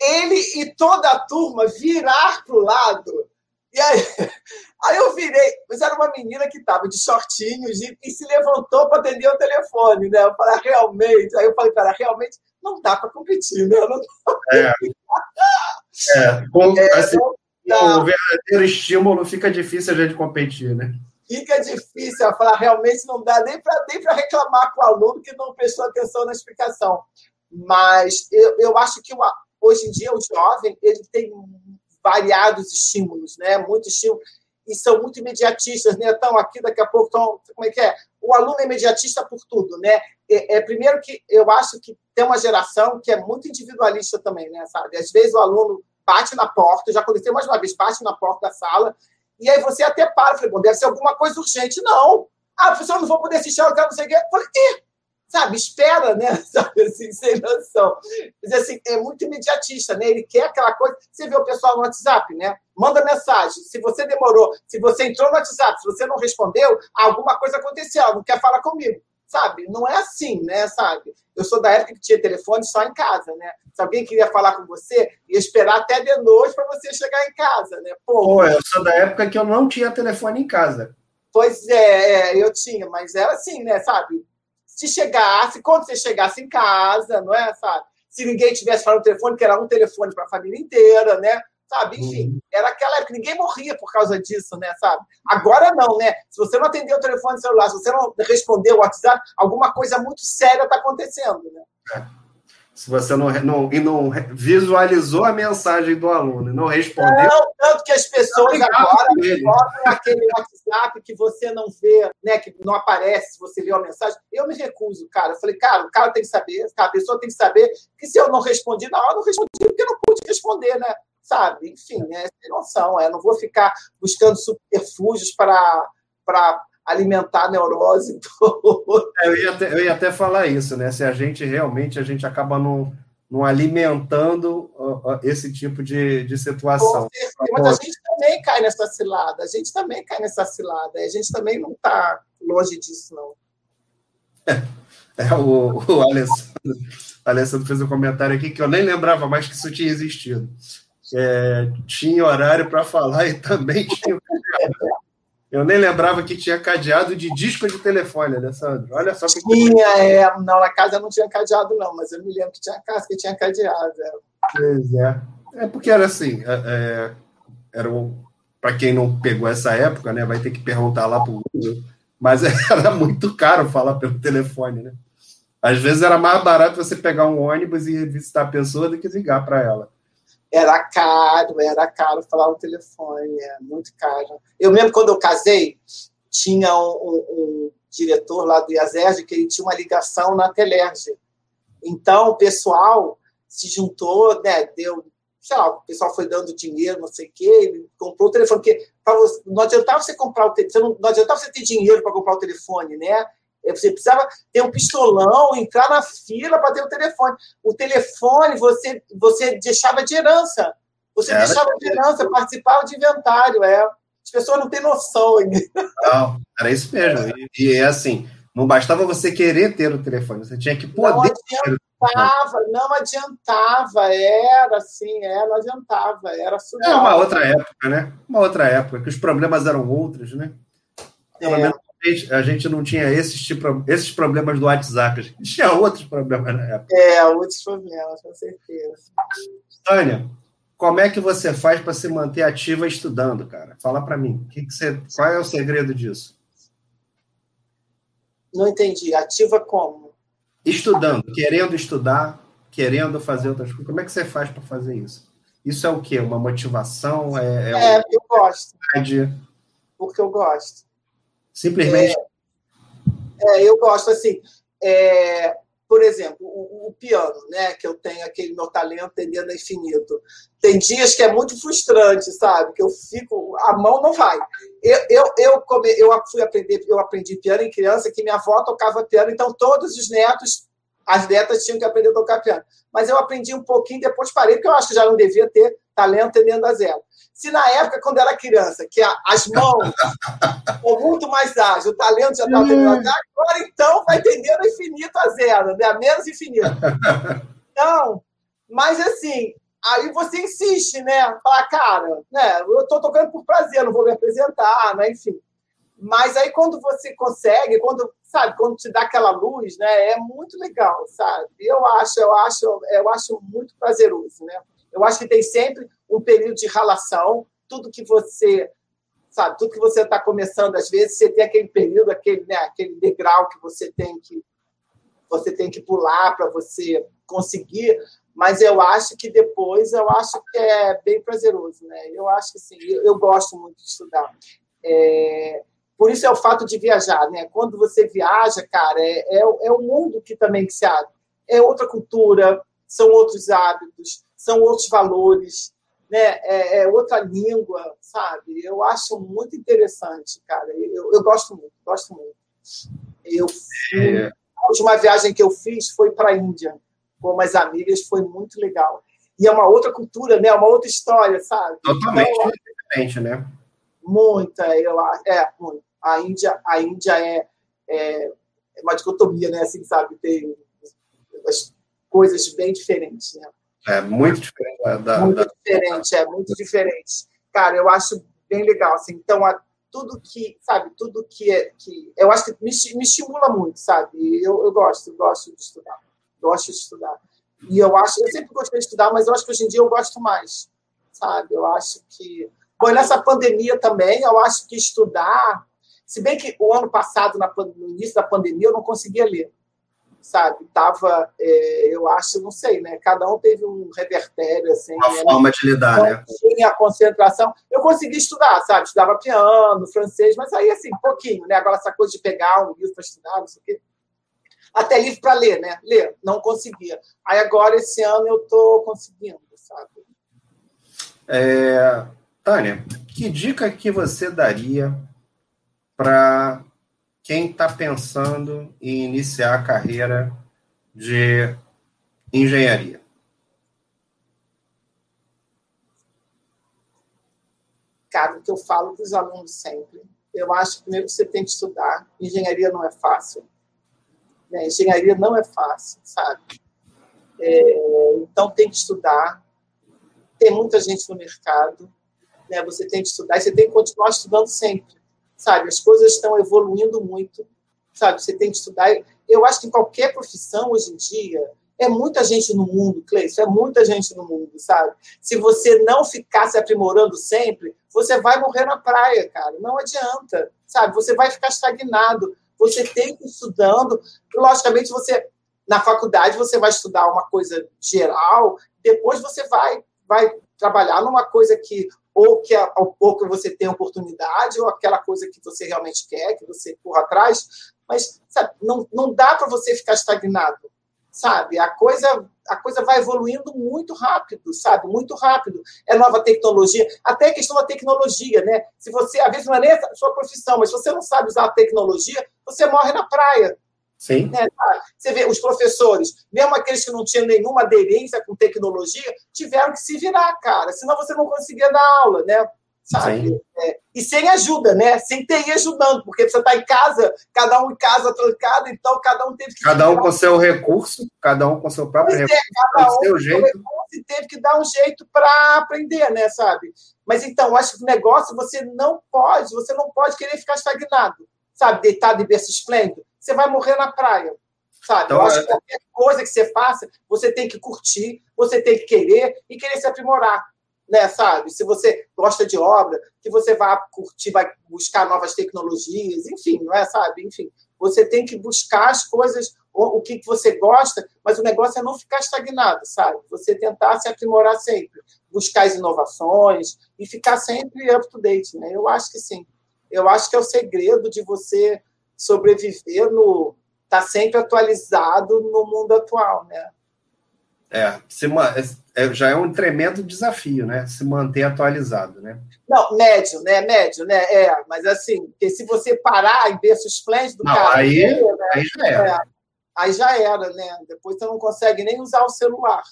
ele e toda a turma virar para o lado. E aí, aí eu virei, mas era uma menina que estava de shortinhos e, e, se levantou para atender o telefone, né? Eu falei, ah, realmente. Aí eu falei, cara, realmente não dá para competir, né? Não é. é, com, é, assim, o verdadeiro estímulo fica difícil a gente competir, né? Fica difícil, eu falar, realmente não dá nem para nem reclamar com o aluno que não prestou atenção na explicação. Mas eu, eu acho que o, Hoje em dia, o jovem ele tem variados estímulos, né? Muitos estímulos e são muito imediatistas, né? Estão aqui, daqui a pouco estão. Como é que é? O aluno é imediatista por tudo, né? É, é, primeiro que eu acho que tem uma geração que é muito individualista também, né? Sabe? Às vezes o aluno bate na porta, já aconteceu mais uma vez, bate na porta da sala, e aí você até para, falei, bom, deve ser alguma coisa urgente. Não. Ah, professor, não vou poder assistir, eu quero não sei o quê. Falei, Ih! Sabe, espera, né? Sabe, assim, sem noção. Mas, assim, é muito imediatista, né? Ele quer aquela coisa. Você vê o pessoal no WhatsApp, né? Manda mensagem. Se você demorou, se você entrou no WhatsApp, se você não respondeu, alguma coisa aconteceu, não quer falar comigo. Sabe? Não é assim, né? Sabe? Eu sou da época que tinha telefone só em casa, né? Se alguém queria falar com você, ia esperar até de noite para você chegar em casa, né? Pô, Pô, eu sou da época que eu não tinha telefone em casa. Pois é, é eu tinha, mas era assim, né? Sabe? Se chegasse, quando você chegasse em casa, não é, sabe? Se ninguém tivesse falando no telefone, que era um telefone para a família inteira, né? Sabe? Enfim, uhum. era aquela época, ninguém morria por causa disso, né? Sabe? Agora não, né? Se você não atendeu o telefone celular, se você não respondeu o WhatsApp, alguma coisa muito séria está acontecendo, né? É se você não, não, e não visualizou a mensagem do aluno e não respondeu. Não, tanto que as pessoas agora botam aquele WhatsApp que você não vê, né, que não aparece se você lê a mensagem. Eu me recuso, cara. Eu falei, cara, o cara tem que saber, a pessoa tem que saber que se eu não respondi na hora, eu não respondi porque eu não pude responder, né? Sabe? Enfim, é sem noção. É, não vou ficar buscando subterfúgios para alimentar a neurose. É, eu, ia até, eu ia até falar isso, né? Se a gente realmente a gente acaba não, não alimentando uh, uh, esse tipo de, de situação. Mas a gente também cai nessa cilada, a gente também cai nessa cilada, a gente também não está longe disso, não. É, é o, o Alessandro, Alessandro fez um comentário aqui que eu nem lembrava mais que isso tinha existido. É, tinha horário para falar e também tinha eu nem lembrava que tinha cadeado de disco de telefone, Alessandro. Olha só que. Tinha, é. Não, na casa não tinha cadeado, não, mas eu me lembro que tinha casa que tinha cadeado. É. Pois é. É porque era assim. É, é era um, para quem não pegou essa época, né? Vai ter que perguntar lá para o Google. Mas era muito caro falar pelo telefone, né? Às vezes era mais barato você pegar um ônibus e visitar a pessoa do que ligar para ela era caro, era caro falar no telefone, é muito caro. Eu mesmo, quando eu casei, tinha um, um, um diretor lá do IASERG que ele tinha uma ligação na Telerge. Então, o pessoal se juntou, né, deu, sei lá, o pessoal foi dando dinheiro, não sei o quê, ele comprou o telefone, porque você, não adiantava você comprar o telefone, não, não adiantava você ter dinheiro para comprar o telefone, né? Você precisava ter um pistolão, entrar na fila para ter o telefone. O telefone você, você deixava de herança. Você era deixava de herança, participava de inventário. É. As pessoas não têm noção ainda. Não, era isso mesmo. E, e é assim, não bastava você querer ter o telefone, você tinha que poder. Não adiantava, não adiantava, era assim, é, não adiantava, era surreal. É uma outra época, né? Uma outra época, que os problemas eram outros, né? Pelo é. menos a gente não tinha esses, tipo, esses problemas do WhatsApp, a gente tinha outros problemas na época. É, outros problemas, com certeza. Tânia, como é que você faz para se manter ativa estudando, cara? Fala para mim. Que que você, qual é o segredo disso? Não entendi. Ativa como? Estudando, querendo estudar, querendo fazer outras coisas. Como é que você faz para fazer isso? Isso é o quê? Uma motivação? É, é, é eu gosto. Porque eu gosto. Simplesmente. É, é, eu gosto assim. É, por exemplo, o, o, piano, né? Que eu tenho aquele meu talento tendendo a infinito. Tem dias que é muito frustrante, sabe? Que eu fico, a mão não vai. Eu, eu, eu, come, eu fui aprender, eu aprendi piano em criança, que minha avó tocava piano, então todos os netos, as netas tinham que aprender a tocar piano. Mas eu aprendi um pouquinho, depois parei, porque eu acho que já não devia ter talento tendendo a zero. Se na época, quando era criança, que as mãos são muito mais ágeis, o talento já estava tendendo a zero, agora então vai tendendo infinito a zero, né? a menos infinito. Então, mas assim, aí você insiste, né? Fala, cara, né? eu estou tocando por prazer, não vou me apresentar, né? enfim. Mas aí quando você consegue, quando sabe, quando te dá aquela luz, né, é muito legal, sabe? Eu acho, eu acho, eu acho muito prazeroso, né? Eu acho que tem sempre um período de relação, tudo que você sabe, tudo que você está começando, às vezes você tem aquele período, aquele, né, aquele degrau que você tem que você tem que pular para você conseguir, mas eu acho que depois eu acho que é bem prazeroso, né? Eu acho que sim, eu, eu gosto muito de estudar. É, por isso é o fato de viajar, né? Quando você viaja, cara, é, é, é o mundo que também que se abre. É outra cultura, são outros hábitos, são outros valores, né? É, é, outra língua, sabe? Eu acho muito interessante, cara. Eu, eu gosto muito, gosto muito. Eu fui, é. a última viagem que eu fiz foi para a Índia com umas amigas, foi muito legal. E é uma outra cultura, né? Uma outra história, sabe? Totalmente então, diferente, né? Muita, eu acho. É, muito. A Índia, a Índia é, é uma dicotomia, né? Assim, sabe? Tem as coisas bem diferentes, né? É muito diferente da. Muito da... diferente, é muito diferente. Cara, eu acho bem legal. Assim, então, a, tudo que, sabe, tudo que é. Que, eu acho que me, me estimula muito, sabe? Eu, eu gosto, gosto de estudar. Gosto de estudar. E eu acho, eu sempre gostei de estudar, mas eu acho que hoje em dia eu gosto mais, sabe? Eu acho que. Bom, nessa pandemia também, eu acho que estudar. Se bem que o ano passado, no início da pandemia, eu não conseguia ler sabe? Tava, é, eu acho, não sei, né? Cada um teve um revertério, assim. Uma né? forma de lidar, né? Tinha concentração. Eu consegui estudar, sabe? Estudava piano, francês, mas aí, assim, pouquinho, né? Agora, essa coisa de pegar um livro para estudar, não sei o quê. Até livro para ler, né? Ler, não conseguia. Aí, agora, esse ano, eu estou conseguindo, sabe? É... Tânia, que dica que você daria para quem está pensando em iniciar a carreira de engenharia? Cara, o que eu falo para os alunos sempre, eu acho que primeiro você tem que estudar. Engenharia não é fácil. Né? Engenharia não é fácil, sabe? É, então tem que estudar. Tem muita gente no mercado. Né? Você tem que estudar você tem que continuar estudando sempre sabe? As coisas estão evoluindo muito, sabe? Você tem que estudar. Eu acho que em qualquer profissão hoje em dia é muita gente no mundo, Cleiton, é muita gente no mundo, sabe? Se você não ficar se aprimorando sempre, você vai morrer na praia, cara. Não adianta, sabe? Você vai ficar estagnado. Você tem que ir estudando. Logicamente, você na faculdade você vai estudar uma coisa geral, depois você vai vai trabalhar numa coisa que ou que, a, ou que você tem oportunidade, ou aquela coisa que você realmente quer, que você corra atrás, mas sabe, não, não dá para você ficar estagnado, sabe? A coisa, a coisa vai evoluindo muito rápido, sabe? Muito rápido. É nova tecnologia, até a questão da tecnologia, né? Se você, às vezes, não é nem a sua profissão, mas se você não sabe usar a tecnologia, você morre na praia. Sim. Né? Você vê, os professores, mesmo aqueles que não tinham nenhuma aderência com tecnologia, tiveram que se virar, cara, senão você não conseguia dar aula, né? sabe? É, e sem ajuda, né? Sem TI ajudando, porque você está em casa, cada um em casa trancado, então cada um teve que. Cada um com seu recurso, cada um com seu próprio pois é, recurso, é, cada um seu jeito. e teve que dar um jeito para aprender, né? Sabe? Mas então, acho que o negócio você não pode, você não pode querer ficar estagnado, sabe? Deitado em berço esplêndido, você vai morrer na praia. Sabe? Então, Eu acho é... que qualquer coisa que você faça, você tem que curtir, você tem que querer e querer se aprimorar né, sabe? Se você gosta de obra, que você vai curtir, vai buscar novas tecnologias, enfim, não é, sabe? Enfim, você tem que buscar as coisas, o, o que você gosta, mas o negócio é não ficar estagnado, sabe? Você tentar se aprimorar sempre, buscar as inovações e ficar sempre up to date, né? Eu acho que sim. Eu acho que é o segredo de você sobreviver no estar tá sempre atualizado no mundo atual, né? É, se, é, já é um tremendo desafio, né? Se manter atualizado, né? Não, médio, né? Médio, né? É, mas assim, porque se você parar em berço esplêndido, não, cara, aí, né? aí já era. É, aí já era, né? Depois você não consegue nem usar o celular.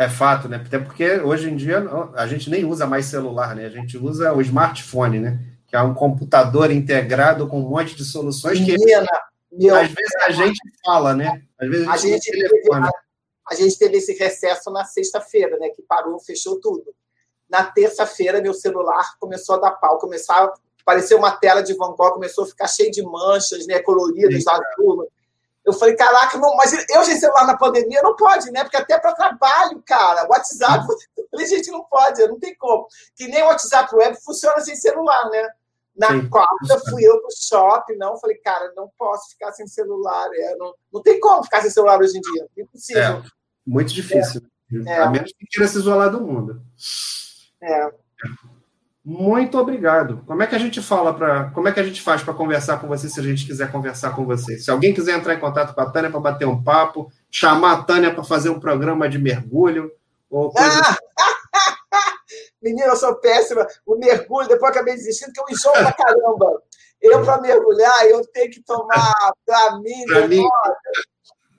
É fato, né? Até porque hoje em dia a gente nem usa mais celular, né? A gente usa o smartphone, né? Que é um computador integrado com um monte de soluções Menina, que meu, às vezes a gente fala, né? Às vezes a gente, a gente telefone a gente teve esse recesso na sexta-feira, né? Que parou, fechou tudo. Na terça-feira, meu celular começou a dar pau, começava apareceu uma tela de Van Gogh, começou a ficar cheio de manchas, né? Coloridas da turma. Eu falei, caraca, não, mas eu sem celular na pandemia não pode, né? Porque até para trabalho, cara, WhatsApp, falei, gente, não pode, não tem como. Que nem o WhatsApp web funciona sem celular, né? Na Sim. quarta, fui eu pro shopping, não, falei, cara, não posso ficar sem celular, é, não, não tem como ficar sem celular hoje em dia, impossível. É. Muito difícil. É. A menos que queira se isolar do mundo. É. Muito obrigado. Como é que a gente fala para. Como é que a gente faz para conversar com você se a gente quiser conversar com você? Se alguém quiser entrar em contato com a Tânia para bater um papo, chamar a Tânia para fazer um programa de mergulho, ou coisa. Ah! Menina, eu sou péssima. O mergulho, depois acabei desistindo, que eu enjoo pra caramba. Eu, para mergulhar, eu tenho que tomar para mim,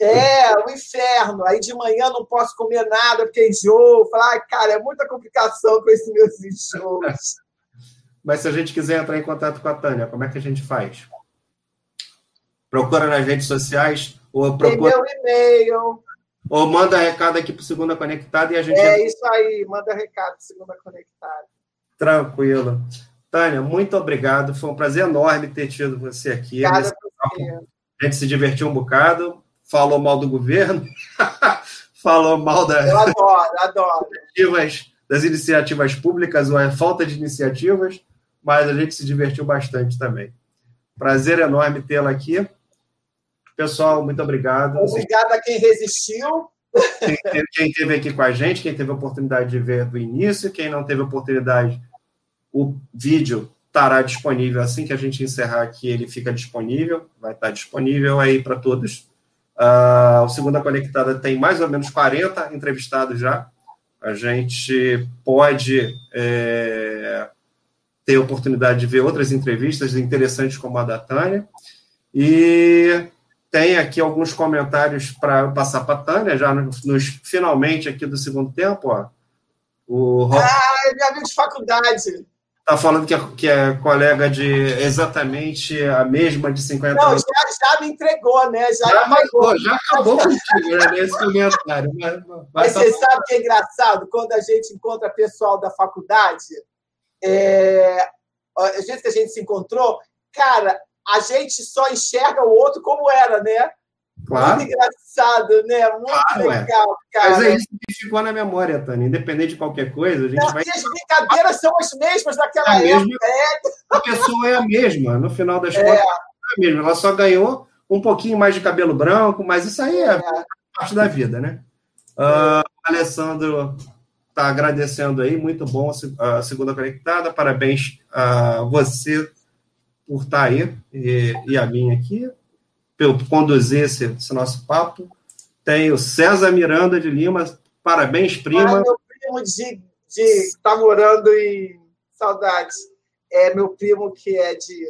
é, o inferno. Aí de manhã não posso comer nada porque enjoo. Falar, ai, cara, é muita complicação com esses meus enjoos. Mas se a gente quiser entrar em contato com a Tânia, como é que a gente faz? Procura nas redes sociais ou procura. Tem meu e-mail. Ou manda recado aqui para o Segunda Conectada e a gente. É isso aí, manda recado para Segunda Conectada. Tranquilo. Tânia, muito obrigado. Foi um prazer enorme ter tido você aqui. Obrigada você. A gente se divertiu um bocado falou mal do governo, falou mal da, Eu adoro, adoro. Das iniciativas públicas ou a falta de iniciativas, mas a gente se divertiu bastante também. Prazer enorme tê-la aqui. Pessoal, muito obrigado. Obrigado a quem resistiu. Quem, quem esteve aqui com a gente, quem teve a oportunidade de ver do início, quem não teve a oportunidade, o vídeo estará disponível assim que a gente encerrar aqui, ele fica disponível, vai estar disponível aí para todos Uh, o Segunda Conectada tem mais ou menos 40 entrevistados já. A gente pode é, ter oportunidade de ver outras entrevistas interessantes como a da Tânia. E tem aqui alguns comentários para passar para a Tânia, já nos, nos, finalmente aqui do segundo tempo. Ó. O Ah, é minha amigo de faculdade. Está falando que é, que é colega de exatamente a mesma de 50 Não, anos. Já, já me entregou, né? Já, já entregou. já acabou contigo né, nesse comentário. Mas, mas, mas você tá... sabe que é engraçado? Quando a gente encontra pessoal da faculdade, é, a gente que a gente se encontrou, cara, a gente só enxerga o outro como era, né? Claro. Muito engraçado, né? Muito claro, legal, é. cara. Mas é isso que ficou na memória, Tânia. Independente de qualquer coisa, a gente Não, vai. E as brincadeiras são as mesmas daquela a época. Mesma... É. A pessoa é a mesma, no final das é. contas, é a mesma. Ela só ganhou um pouquinho mais de cabelo branco, mas isso aí é, é. parte da vida, né? Uh, Alessandro está agradecendo aí, muito bom a segunda conectada. Parabéns a você por estar tá aí e, e a mim aqui pelo conduzir esse, esse, nosso papo. Tem o César Miranda de Lima. Parabéns, prima. Ah, meu primo de estar tá morando em saudades. É meu primo que é de.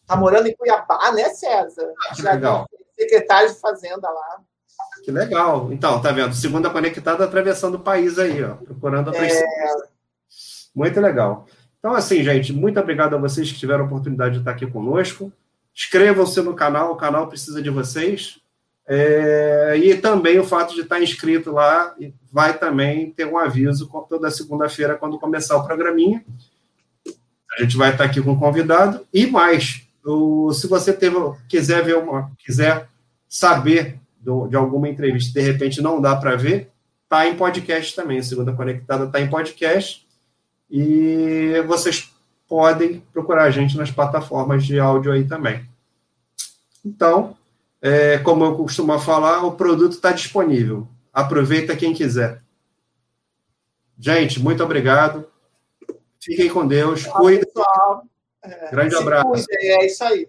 Está morando em Cuiabá, né, César? Ah, que legal. Secretário de Fazenda lá. Que legal. Então, tá vendo? Segunda conectada atravessando o país aí, ó, procurando outras é... Muito legal. Então, assim, gente, muito obrigado a vocês que tiveram a oportunidade de estar aqui conosco. Inscrevam-se no canal, o canal precisa de vocês. É, e também o fato de estar inscrito lá vai também ter um aviso toda segunda-feira, quando começar o programinha. A gente vai estar aqui com o convidado. E mais, o, se você teve, quiser ver uma, quiser saber do, de alguma entrevista, de repente não dá para ver, tá em podcast também. Segunda Conectada está em podcast. E vocês podem procurar a gente nas plataformas de áudio aí também. Então, é, como eu costumo falar, o produto está disponível. Aproveita quem quiser. Gente, muito obrigado. Fiquem com Deus. Cuidem. Grande abraço. é isso aí.